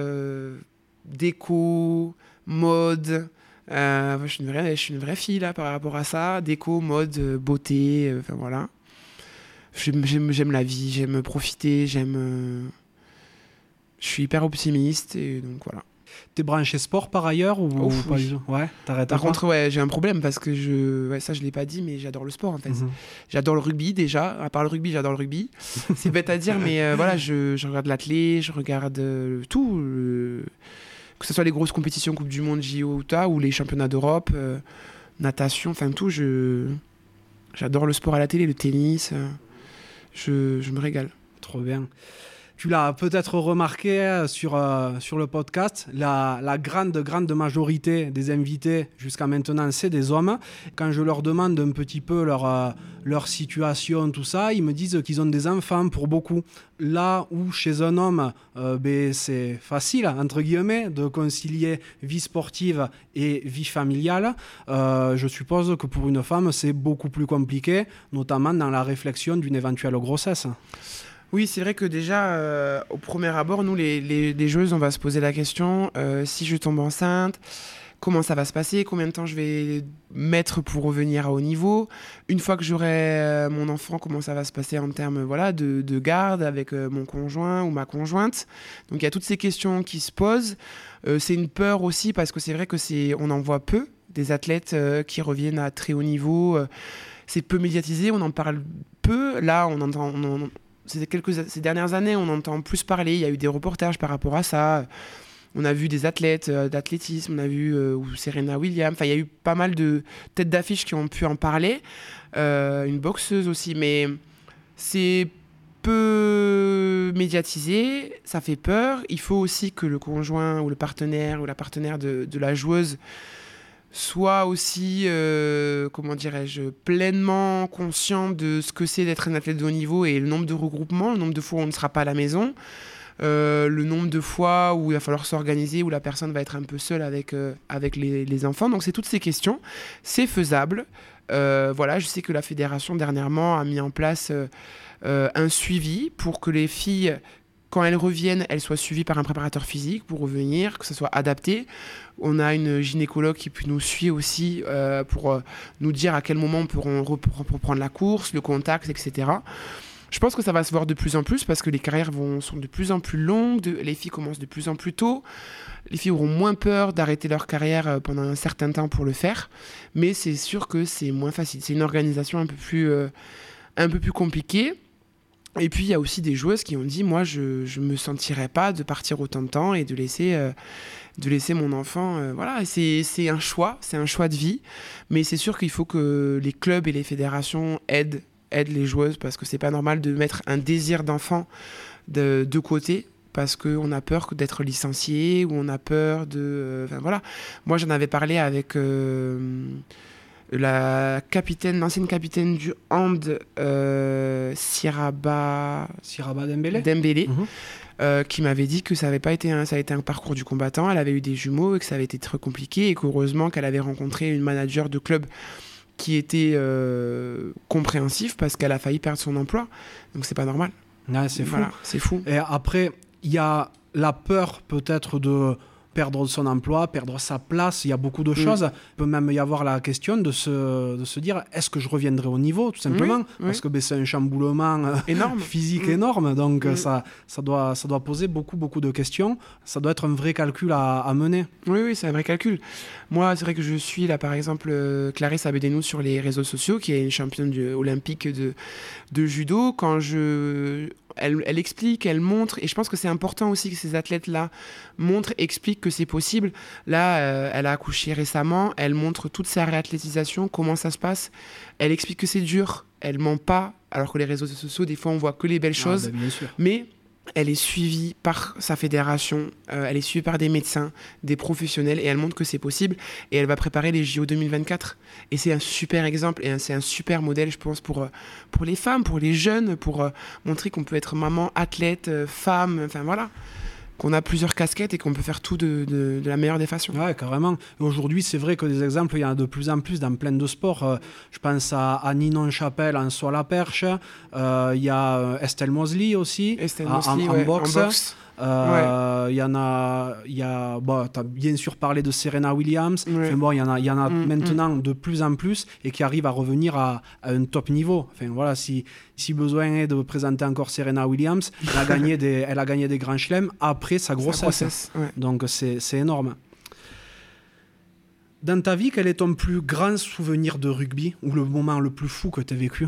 déco, mode. je, suis une vraie, je suis une vraie fille là par rapport à ça. Déco, mode, beauté, enfin voilà. J'aime la vie, j'aime profiter, j'aime je suis hyper optimiste et donc voilà. T'es branché sport par ailleurs ou, pas Ouais, t'arrêtes Par contre, ouais, j'ai un problème parce que je, ouais, ça je l'ai pas dit, mais j'adore le sport en fait. Mhm. J'adore le rugby déjà. À part le rugby, j'adore le rugby. [LAUGHS] C'est bête à dire, mais euh, voilà, je, je regarde l'athlé, je regarde euh, tout, que ce soit les grosses compétitions Coupe du Monde, JO ou les championnats d'Europe, euh, natation, enfin tout. Je, j'adore le sport à la télé, le tennis. je, je me régale. Trop bien. Tu l'as peut-être remarqué euh, sur, euh, sur le podcast, la, grande, grande majorité des invités jusqu'à maintenant, c'est des hommes. Quand je leur demande un petit peu leur, euh, leur situation, tout ça, ils me disent qu'ils ont des enfants pour beaucoup. Là où chez un homme, ben, c'est facile, entre guillemets, de concilier vie sportive et vie familiale, je suppose que pour une femme, c'est beaucoup plus compliqué, notamment dans la réflexion d'une éventuelle grossesse. Oui, c'est vrai que déjà, euh, au premier abord, nous, les, les, joueuses, on va se poser la question euh, si je tombe enceinte, comment ça va se passer, combien de temps je vais mettre pour revenir à haut niveau. Une fois que j'aurai euh, mon enfant, comment ça va se passer en termes voilà, de, de garde avec mon conjoint ou ma conjointe. Donc il y a toutes ces questions qui se posent. c'est une peur aussi parce que c'est vrai que c'est, on en voit peu des athlètes qui reviennent à très haut niveau. c'est peu médiatisé, on en parle peu. Là, on entend, ces, ces dernières années, on entend plus parler. Il y a eu des reportages par rapport à ça. On a vu des athlètes euh, d'athlétisme, on a vu euh, Serena Williams. Enfin, il y a eu pas mal de têtes d'affiche qui ont pu en parler. Euh, une boxeuse aussi, mais c'est peu médiatisé, ça fait peur. Il faut aussi que le conjoint ou le partenaire ou la partenaire de la joueuse soit aussi, euh, comment dirais-je, pleinement conscient de ce que c'est d'être un athlète de haut niveau et le nombre de regroupements, le nombre de fois où on ne sera pas à la maison, euh, le nombre de fois où il va falloir s'organiser, où la personne va être un peu seule avec, euh, les, les, enfants. Donc c'est toutes ces questions. C'est faisable. voilà, je sais que la fédération dernièrement a mis en place un suivi pour que les filles quand elles reviennent, elles soient suivies par un préparateur physique pour revenir, que ce soit adapté. On a une gynécologue qui nous suit aussi euh, pour euh, nous dire à quel moment on peut reprendre la course, le contact, etc. Je pense que ça va se voir de plus en plus parce que les carrières vont, sont de plus en plus longues, les filles commencent de plus en plus tôt. Les filles auront moins peur d'arrêter leur carrière euh, pendant un certain temps pour le faire, mais c'est sûr que c'est moins facile. C'est une organisation un peu plus, un peu plus compliquée. Et puis il y a aussi des joueuses qui ont dit moi je ne me sentirais pas de partir autant de temps et de laisser euh, de laisser mon enfant euh, voilà. C'est un choix c'est un choix de vie. Mais c'est sûr qu'il faut que les clubs et les fédérations aident aident les joueuses parce que c'est pas normal de mettre un désir d'enfant de, de côté parce qu'on a peur d'être licencié ou on a peur de euh, voilà. Moi j'en avais parlé avec la capitaine, l'ancienne capitaine du hand, euh, Siraba, Siraba Dembélé, Dembélé mhm. euh, qui m'avait dit que ça avait pas été un, ça a été un parcours du combattant. Elle avait eu des jumeaux et que ça avait été très compliqué et qu'heureusement qu'elle avait rencontré une manager de club qui était euh, compréhensif parce qu'elle a failli perdre son emploi. Donc c'est pas normal. c'est fou. c'est fou. Et après, il y a la peur peut-être de perdre son emploi, perdre sa place, il y a beaucoup de mm. choses. Il peut même y avoir la question de se, de se dire est-ce que je reviendrai au niveau, tout simplement? Parce que ben, c'est un chamboulement euh, énorme. [LAUGHS] physique mm. énorme, donc mm. ça, ça, doit, ça doit poser beaucoup, beaucoup de questions. Ça doit être un vrai calcul à, à mener. Oui, oui, c'est un vrai calcul. Moi, c'est vrai que je suis là, par exemple, euh, Clarisse Abedeno sur les réseaux sociaux, qui est une championne olympique de, de judo. Quand je elle, explique, elle montre, et je pense que c'est important aussi que ces athlètes-là montrent, expliquent que c'est possible. Là, euh, elle a accouché récemment, elle montre toute sa réathlétisation, comment ça se passe. Elle explique que c'est dur, elle ment pas, alors que les réseaux sociaux, des fois, on voit que les belles ah, choses. Bah, bien sûr. Mais elle est suivie par sa fédération, euh, elle est suivie par des médecins, des professionnels, et elle montre que c'est possible. Et elle va préparer les JO 2024. Et c'est un super exemple, et c'est un super modèle, je pense, pour, euh, les femmes, pour les jeunes, pour euh, montrer qu'on peut être maman, athlète, femme, enfin voilà. Qu'on a plusieurs casquettes et qu'on peut faire tout de, de, de, la meilleure des façons. Ouais, carrément. Aujourd'hui, c'est vrai que des exemples, il y en a de plus en plus dans plein de sports. Euh, je pense à, à Ninon Chapelle en à la perche. Euh, il y a euh, Estelle Mosley aussi Estelle Mosley, en- en ouais, boxe. en boxe. Euh, Il y en a, il y a, bon, tu as bien sûr parlé de Serena Williams. Ouais. Enfin, bon, il y en a, il y en a Mm, maintenant de plus en plus et qui arrivent à revenir à, à un top niveau. Enfin, voilà, si, si besoin est de présenter encore Serena Williams, elle a [LAUGHS] gagné des, elle a gagné des grands chelems après sa Sa grossesse. grossesse, ouais. Donc c'est c'est énorme. Dans ta vie, quel est ton plus grand souvenir de rugby ou le moment le plus fou que tu as vécu?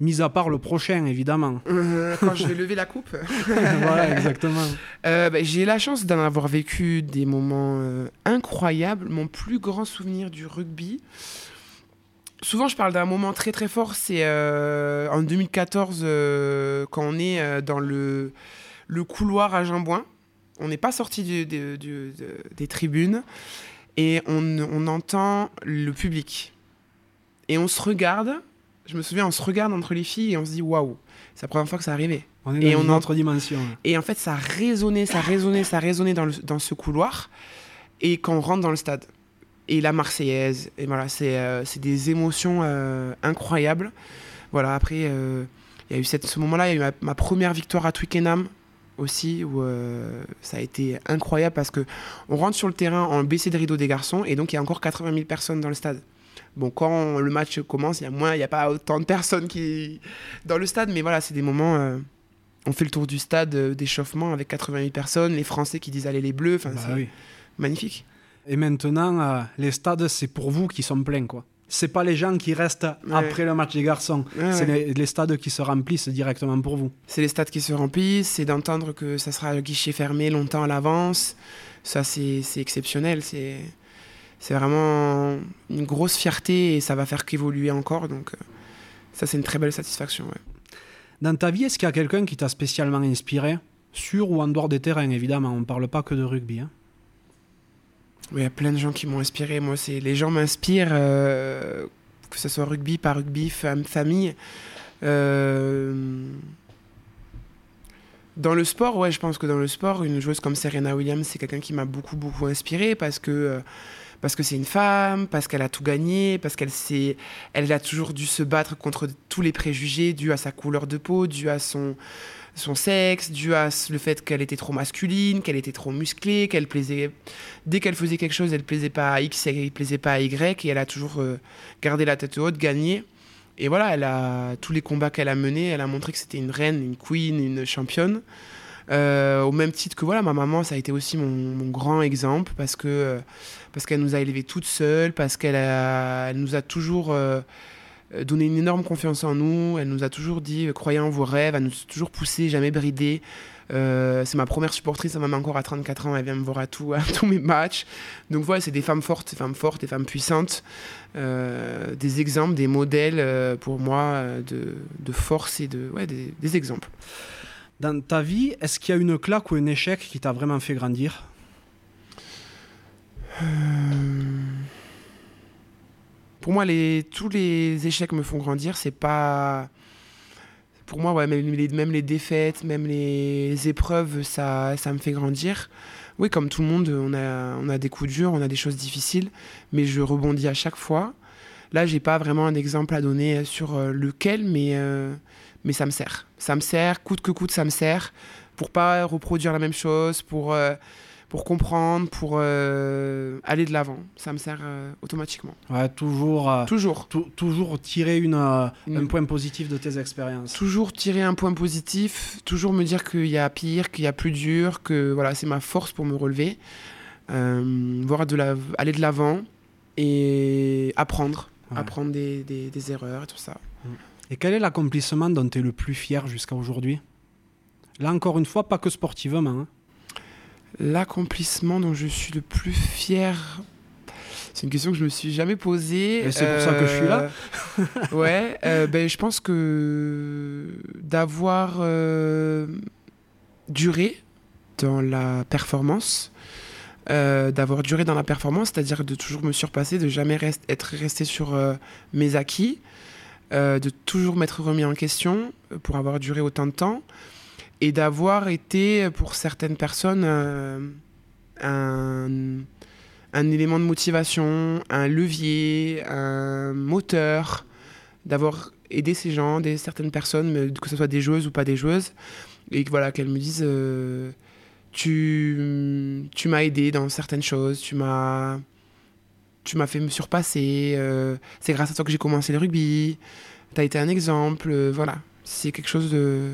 Mis à part le prochain, évidemment. Euh, quand je vais lever la coupe. [LAUGHS] voilà, exactement. Euh, bah, J'ai la chance d'en avoir vécu des moments euh, incroyables. Mon plus grand souvenir du rugby. Souvent, je parle d'un moment très très fort. C'est en 2014, euh, quand on est dans le, le couloir à Jimboin. On n'est pas sorti du- du- du- de- des tribunes et on, on entend le public. Et on se regarde. Je me souviens, on se regarde entre les filles et on se dit waouh, c'est la première fois que ça arrivait. On est Et dans on une en- autre dimension. Et en fait, ça résonnait, ça résonnait, ça résonnait dans, le- dans ce couloir. Et quand on rentre dans le stade, et la Marseillaise, et voilà, c'est euh, des émotions euh, incroyables. Voilà, après, euh, il y a eu cette, ce moment-là, il y a eu ma, ma première victoire à Twickenham aussi, où ça a été incroyable parce que on rentre sur le terrain en baissé de rideau des garçons, et donc il y a encore 80 000 personnes dans le stade. Bon, quand le match commence, il y a moins, il n'y a pas autant de personnes qui dans le stade, mais voilà, c'est des moments. euh, on fait le tour du stade euh, d'échauffement avec 80 000 personnes, les Français qui disent allez les Bleus, enfin Bah c'est oui. magnifique. Et maintenant, euh, les stades, c'est pour vous qui sont pleins. quoi. C'est pas les gens qui restent après le match des garçons. Ouais, c'est ouais. les, les stades qui se remplissent directement pour vous. C'est les stades qui se remplissent, c'est d'entendre que ça sera à guichet fermé longtemps à l'avance. Ça, c'est c'est exceptionnel. C'est c'est vraiment une grosse fierté et ça va faire qu'évoluer encore. Donc, euh, ça, c'est une très belle satisfaction. ouais. Dans ta vie, est-ce qu'il y a quelqu'un qui t'a spécialement inspiré? Sur ou en dehors des terrains, évidemment. On parle pas que de rugby. hein. Oui, Il y a plein de gens qui m'ont inspiré. Moi, c'est les gens m'inspirent, euh, que ce soit rugby, pas rugby, fam- famille. Euh, Dans le sport, ouais, je pense que dans le sport, une joueuse comme Serena Williams, c'est quelqu'un qui m'a beaucoup, beaucoup inspiré parce que euh, parce que c'est une femme, parce qu'elle a tout gagné, parce qu'elle s'est, elle a toujours dû se battre contre tous les préjugés dus à sa couleur de peau, dû à son son sexe, dû à le fait qu'elle était trop masculine, qu'elle était trop musclée, qu'elle plaisait. Dès qu'elle faisait quelque chose, elle plaisait pas à X, elle plaisait pas à Y, et elle a toujours euh, gardé la tête haute, gagné. Et voilà, elle a tous les combats qu'elle a menés, elle a montré que c'était une reine, une queen, une championne. Euh, au même titre que voilà, ma maman, ça a été aussi mon, grand exemple parce que euh, parce qu'elle nous a élevés toutes seules, parce qu'elle elle nous a toujours euh, donné une énorme confiance en nous. Elle nous a toujours dit croyez en vos rêves. Elle nous a toujours poussé, jamais bridé. C'est ma première supportrice, même encore à 34 ans, elle vient me voir à, tout, [LAUGHS] tous mes matchs. Donc voilà, c'est des femmes fortes, des femmes fortes, des femmes puissantes, des exemples, des modèles pour moi de, de force et de, ouais, des exemples. Dans ta vie, est-ce qu'il y a une claque ou un échec qui t'a vraiment fait grandir? Pour moi, tous les échecs me font grandir. C'est pas. Pour moi, même, les, défaites, même les épreuves, ça, me fait grandir. Oui, comme tout le monde, on a, on a des coups durs, on a des choses difficiles, mais je rebondis à chaque fois. Là, j'ai pas vraiment un exemple à donner sur euh, lequel, mais, euh, mais ça me sert. Ça me sert, coûte que coûte, ça me sert pour pas reproduire la même chose, pour, euh, pour comprendre, pour euh, aller de l'avant. Ça me sert euh, automatiquement. Ouais, toujours, Toujours. tou- toujours tirer une, Une- un point positif de tes expériences. Toujours tirer un point positif, toujours me dire qu'il y a pire, qu'il y a plus dur, que voilà, c'est ma force pour me relever, voir de la, aller de l'avant et apprendre, Ouais. apprendre des, des- des erreurs et tout ça. Et quel est l'accomplissement dont tu es le plus fier jusqu'à aujourd'hui? Là, encore une fois, pas que sportivement. hein. L'accomplissement dont je suis le plus fier, c'est une question que je me suis jamais posée. Et c'est pour ça que je suis là. Euh, [LAUGHS] ouais, euh, ben, je pense que d'avoir euh, duré dans la performance, euh, d'avoir duré dans la performance, c'est-à-dire de toujours me surpasser, de jamais rest- être resté sur euh, mes acquis, euh, de toujours m'être remis en question euh, pour avoir duré autant de temps et d'avoir été pour certaines personnes euh, un, élément de motivation, un levier, un moteur, d'avoir aidé ces gens, des, certaines personnes, que ce soit des joueuses ou pas des joueuses, et voilà, qu'elles me disent euh, tu, tu m'as aidé dans certaines choses, tu m'as tu m'as fait me surpasser, euh, c'est grâce à toi que j'ai commencé le rugby, tu as été un exemple, voilà. C'est quelque chose de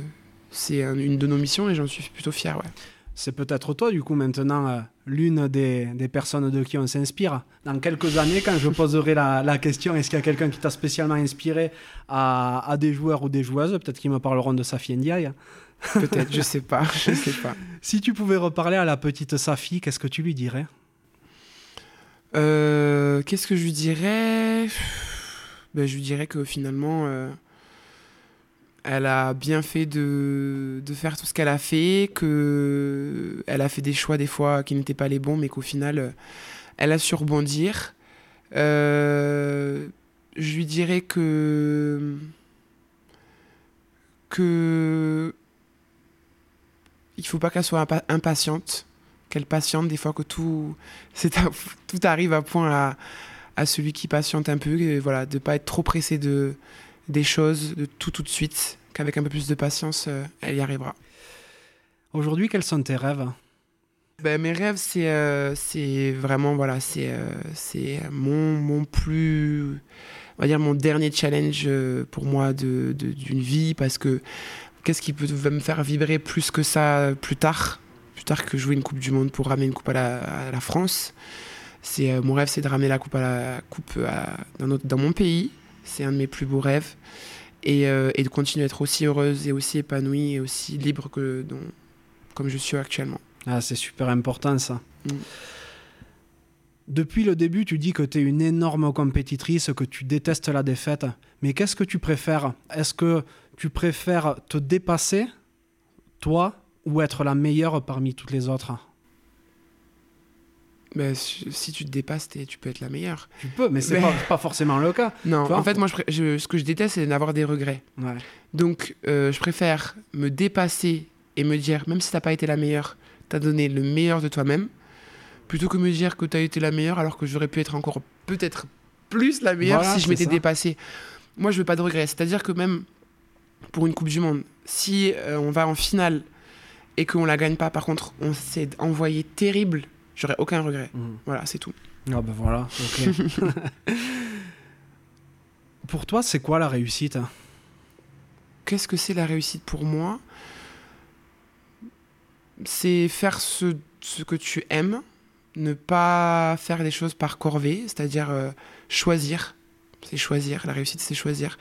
c'est une de nos missions et j'en suis plutôt fier. Ouais. C'est peut-être toi, du coup, maintenant, euh, l'une des, des, personnes de qui on s'inspire. Dans quelques années, quand je poserai la, la question, est-ce qu'il y a quelqu'un qui t'a spécialement inspiré à, à, des joueurs ou des joueuses? Peut-être qu'ils me parleront de Safi Ndiaye. Peut-être, je sais pas, je sais pas. [LAUGHS] Si tu pouvais reparler à la petite Safi, qu'est-ce que tu lui dirais? Euh, Qu'est-ce que je lui dirais? Ben, Je lui dirais que finalement, euh, elle a bien fait de, de faire tout ce qu'elle a fait, que elle a fait des choix des fois qui n'étaient pas les bons, mais qu'au final, elle a su rebondir. Euh, je lui dirais que que il faut pas qu'elle soit impatiente, qu'elle patiente des fois que tout [LAUGHS] tout arrive à point à, à celui qui patiente un peu, et voilà, de pas être trop pressé de des choses de tout tout de suite, qu'avec un peu plus de patience, euh, elle y arrivera. Aujourd'hui, quels sont tes rêves? Ben, Mes rêves, c'est euh, c'est vraiment, voilà, c'est euh, c'est mon, mon plus, on va dire, mon dernier challenge pour moi d'une de, d'une vie, parce que qu'est-ce qui peut me faire vibrer plus que ça plus tard? Plus tard que jouer une Coupe du Monde pour ramener une coupe à la, à la France. C'est mon rêve, c'est de ramener la coupe à la coupe dans, notre, dans mon pays, c'est un de mes plus beaux rêves. Et, euh, et, de continuer à être aussi heureuse et aussi épanouie et aussi libre que comme je suis actuellement. Ah, c'est super important ça. Mm. Depuis le début, tu dis que tu es une énorme compétitrice, que tu détestes la défaite. Mais qu'est-ce que tu préfères? Est-ce que tu préfères te dépasser, toi, ou être la meilleure parmi toutes les autres mais si tu te dépasses, tu peux être la meilleure. Tu peux, mais c'est n'est pas, forcément le cas. Non, en fait, moi, je, ce que je déteste, c'est d'avoir des regrets. Donc, euh, je préfère me dépasser et me dire, même si tu n'as pas été la meilleure, tu as donné le meilleur de toi-même, plutôt que me dire que tu as été la meilleure alors que j'aurais pu être encore peut-être plus la meilleure si je m'étais dépassée. Moi, je veux pas de regrets. C'est-à-dire que même pour une Coupe du Monde, si euh, on va en finale et qu'on la gagne pas, par contre, on s'est envoyé terrible J'aurais aucun regret. Mhm. Voilà, c'est tout. Ah ben voilà, [LAUGHS] pour toi, c'est quoi la réussite Qu'est-ce que c'est la réussite pour moi? C'est faire ce, ce, que tu aimes, ne pas faire des choses par corvée, c'est-à-dire euh, choisir. C'est choisir. La réussite, c'est choisir.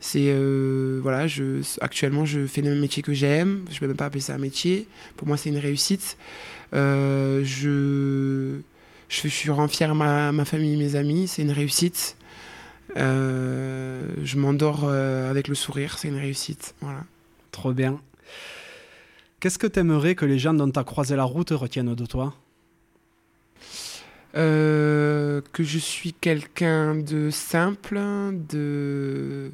C'est euh, voilà, je, actuellement, je fais le même métier que j'aime. Je ne peux même pas appeler ça un métier. Pour moi, c'est une réussite. Euh, je, je, suis rends fier ma, ma famille, mes amis, c'est une réussite. Euh, je m'endors avec le sourire, c'est une réussite. Voilà. Trop bien. Qu'est-ce que tu aimerais que les gens dont tu as croisé la route retiennent de toi? Que je suis quelqu'un de simple, de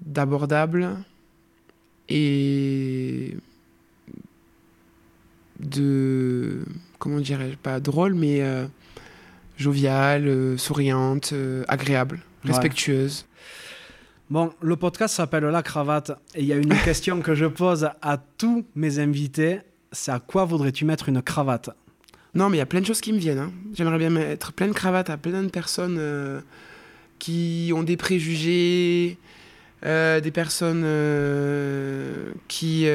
d'abordable et de comment dirais-je pas drôle mais euh, joviale, euh, souriante, euh, agréable, respectueuse. Bon, le podcast s'appelle La Cravate et il y a une [LAUGHS] question que je pose à tous mes invités, c'est à quoi voudrais-tu mettre une cravate? Non, mais il y a plein de choses qui me viennent. Hein. J'aimerais bien mettre plein de cravates à plein de personnes qui ont des préjugés, des personnes qui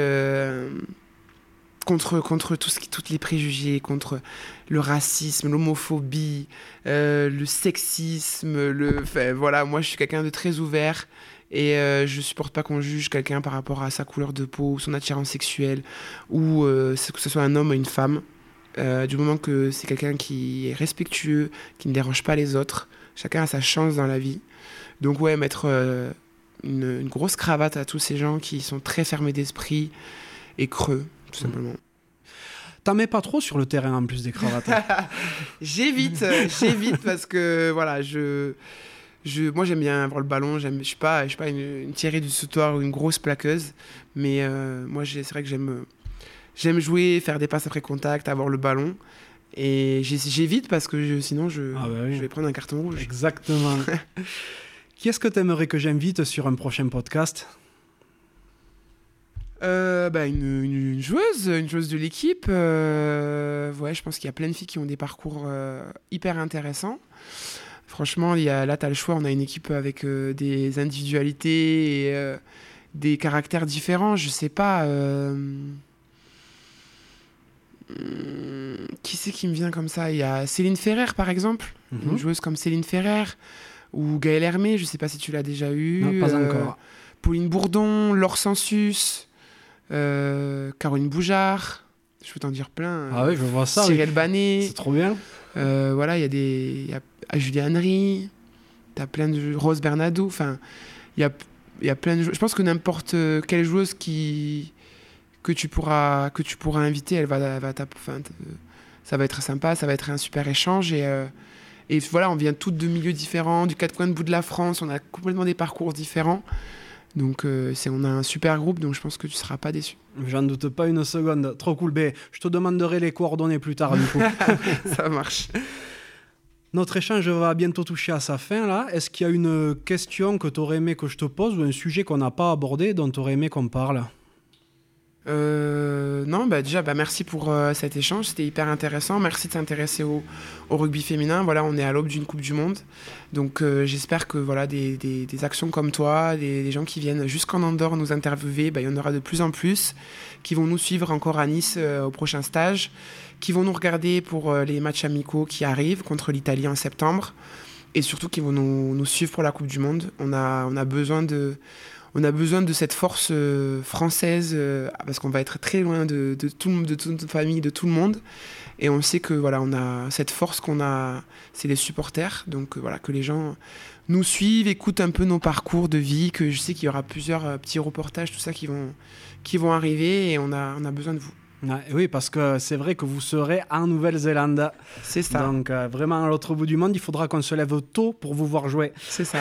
contre, contre toutes les préjugés, contre le racisme, l'homophobie, euh, le sexisme. Le, voilà, moi, je suis quelqu'un de très ouvert et euh, je supporte pas qu'on juge quelqu'un par rapport à sa couleur de peau, son attirance sexuelle, ou euh, que ce soit un homme ou une femme. Du moment que c'est quelqu'un qui est respectueux, qui ne dérange pas les autres, chacun a sa chance dans la vie. Donc ouais, mettre une, une, grosse cravate à tous ces gens qui sont très fermés d'esprit et creux tout simplement. T'en mets pas trop sur le terrain en plus des cravates. [LAUGHS] j'évite, [LAUGHS] j'évite parce que voilà, je je, moi, j'aime bien avoir le ballon. Je suis pas, je suis pas une, une tirée du sautoir ou une grosse plaqueuse. Mais euh, moi, c'est vrai que j'aime, j'aime jouer, faire des passes après contact, avoir le ballon. Et j'évite parce que je- sinon, je, Ah bah oui. je vais prendre un carton rouge. Exactement. [LAUGHS] Qui est-ce que tu aimerais que j'invite sur un prochain podcast? Euh, bah, une, une- une joueuse, une joueuse de l'équipe. euh, ouais, je pense qu'il y a plein de filles qui ont des parcours euh, hyper intéressants. Franchement, il y a, là, tu as le choix. On a une équipe avec des individualités et des caractères différents. Je sais pas. Hum, Qui c'est qui me vient comme ça? Il y a Céline Ferrer, par exemple. Mhm. Une joueuse comme Céline Ferrer. Ou Gaëlle Hermé, je sais pas si tu l'as déjà eu. Non, pas euh, encore. Pauline Bourdon, Laure Sensus, euh, Caroline Boujard, je peux t'en dire plein. Ah oui, je vois ça. oui. Cyril Banet, C'est trop bien. euh, voilà, il y a des. Y a ah, Julie Henry, t'as plein de. Rose Bernardo, enfin, il y a, y a plein de. Je pense que n'importe quelle joueuse qui. Que tu, pourras, que tu pourras inviter, elle va, elle va enfin, ça va être sympa, ça va être un super échange. Et, euh, et voilà, on vient toutes de milieux différents, du quatre coins de bout de la France, on a complètement des parcours différents. Donc euh, c'est, on a un super groupe, donc je pense que tu seras pas déçu. J'en doute pas une seconde. Trop cool. Ben, je te demanderai les coordonnées plus tard, du coup. [LAUGHS] ça marche. Notre échange va bientôt toucher à sa fin, là. Est-ce qu'il y a une question que tu aurais aimé que je te pose ou un sujet qu'on n'a pas abordé dont tu aurais aimé qu'on parle? Euh, non, bah déjà, bah merci pour euh, cet échange, c'était hyper intéressant. Merci de s'intéresser au, rugby féminin. Voilà, on est à l'aube d'une Coupe du Monde, donc euh, j'espère que voilà des, actions comme toi, des, gens qui viennent jusqu'en Andorre nous interviewer, bah, il y en aura de plus en plus, qui vont nous suivre encore à Nice euh, au prochain stage, qui vont nous regarder pour les matchs amicaux qui arrivent contre l'Italie en septembre, et surtout qui vont nous, suivre pour la Coupe du Monde. On a besoin de on a besoin de cette force euh, française euh, parce qu'on va être très loin de, de, tout, le- de toute notre famille, de tout le monde. Et on sait que voilà, on a cette force qu'on a, c'est les supporters. Donc euh, voilà, que les gens nous suivent, écoutent un peu nos parcours de vie, que je sais qu'il y aura plusieurs petits reportages, tout ça qui vont, qui vont arriver et on a, on a besoin de vous. Oui, parce que c'est vrai que vous serez en Nouvelle-Zélande. C'est ça, Donc, euh, vraiment, à l'autre bout du monde, il faudra qu'on se lève tôt pour vous voir jouer. c'est ça.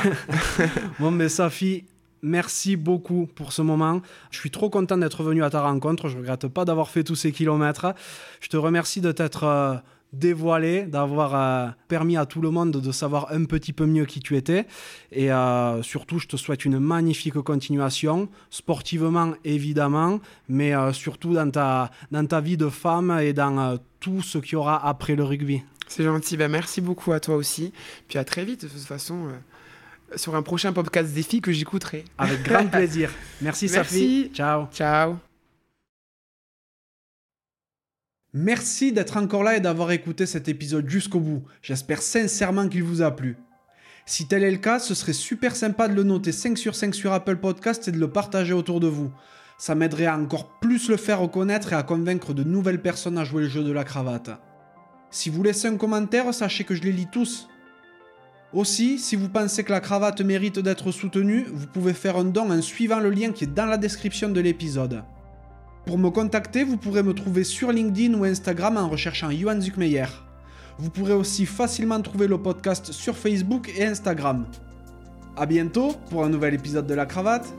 [LAUGHS] Bon, mais Safi, merci beaucoup pour ce moment. Je suis trop content d'être venu à ta rencontre. Je regrette pas d'avoir fait tous ces kilomètres. Je te remercie de t'être euh, dévoilé, d'avoir euh, permis à tout le monde de savoir un petit peu mieux qui tu étais. Et euh, surtout, je te souhaite une magnifique continuation, sportivement évidemment, mais euh, surtout dans ta, dans ta vie de femme et dans tout ce qu'il y aura après le rugby. C'est gentil. Ben, merci beaucoup à toi aussi. Puis à très vite, de toute façon, sur un prochain podcast défi que j'écouterai. Avec [LAUGHS] grand plaisir. Merci, Safi. Ciao. Ciao. Merci d'être encore là et d'avoir écouté cet épisode jusqu'au bout. J'espère sincèrement qu'il vous a plu. Si tel est le cas, ce serait super sympa de le noter 5 sur 5 sur Apple Podcast et de le partager autour de vous. Ça m'aiderait à encore plus le faire reconnaître et à convaincre de nouvelles personnes à jouer le jeu de la cravate. Si vous laissez un commentaire, sachez que je les lis tous. Aussi, si vous pensez que la cravate mérite d'être soutenue, vous pouvez faire un don en suivant le lien qui est dans la description de l'épisode. Pour me contacter, vous pourrez me trouver sur LinkedIn ou Instagram en recherchant Johan Zuckmeyer. Vous pourrez aussi facilement trouver le podcast sur Facebook et Instagram. A bientôt pour un nouvel épisode de la cravate.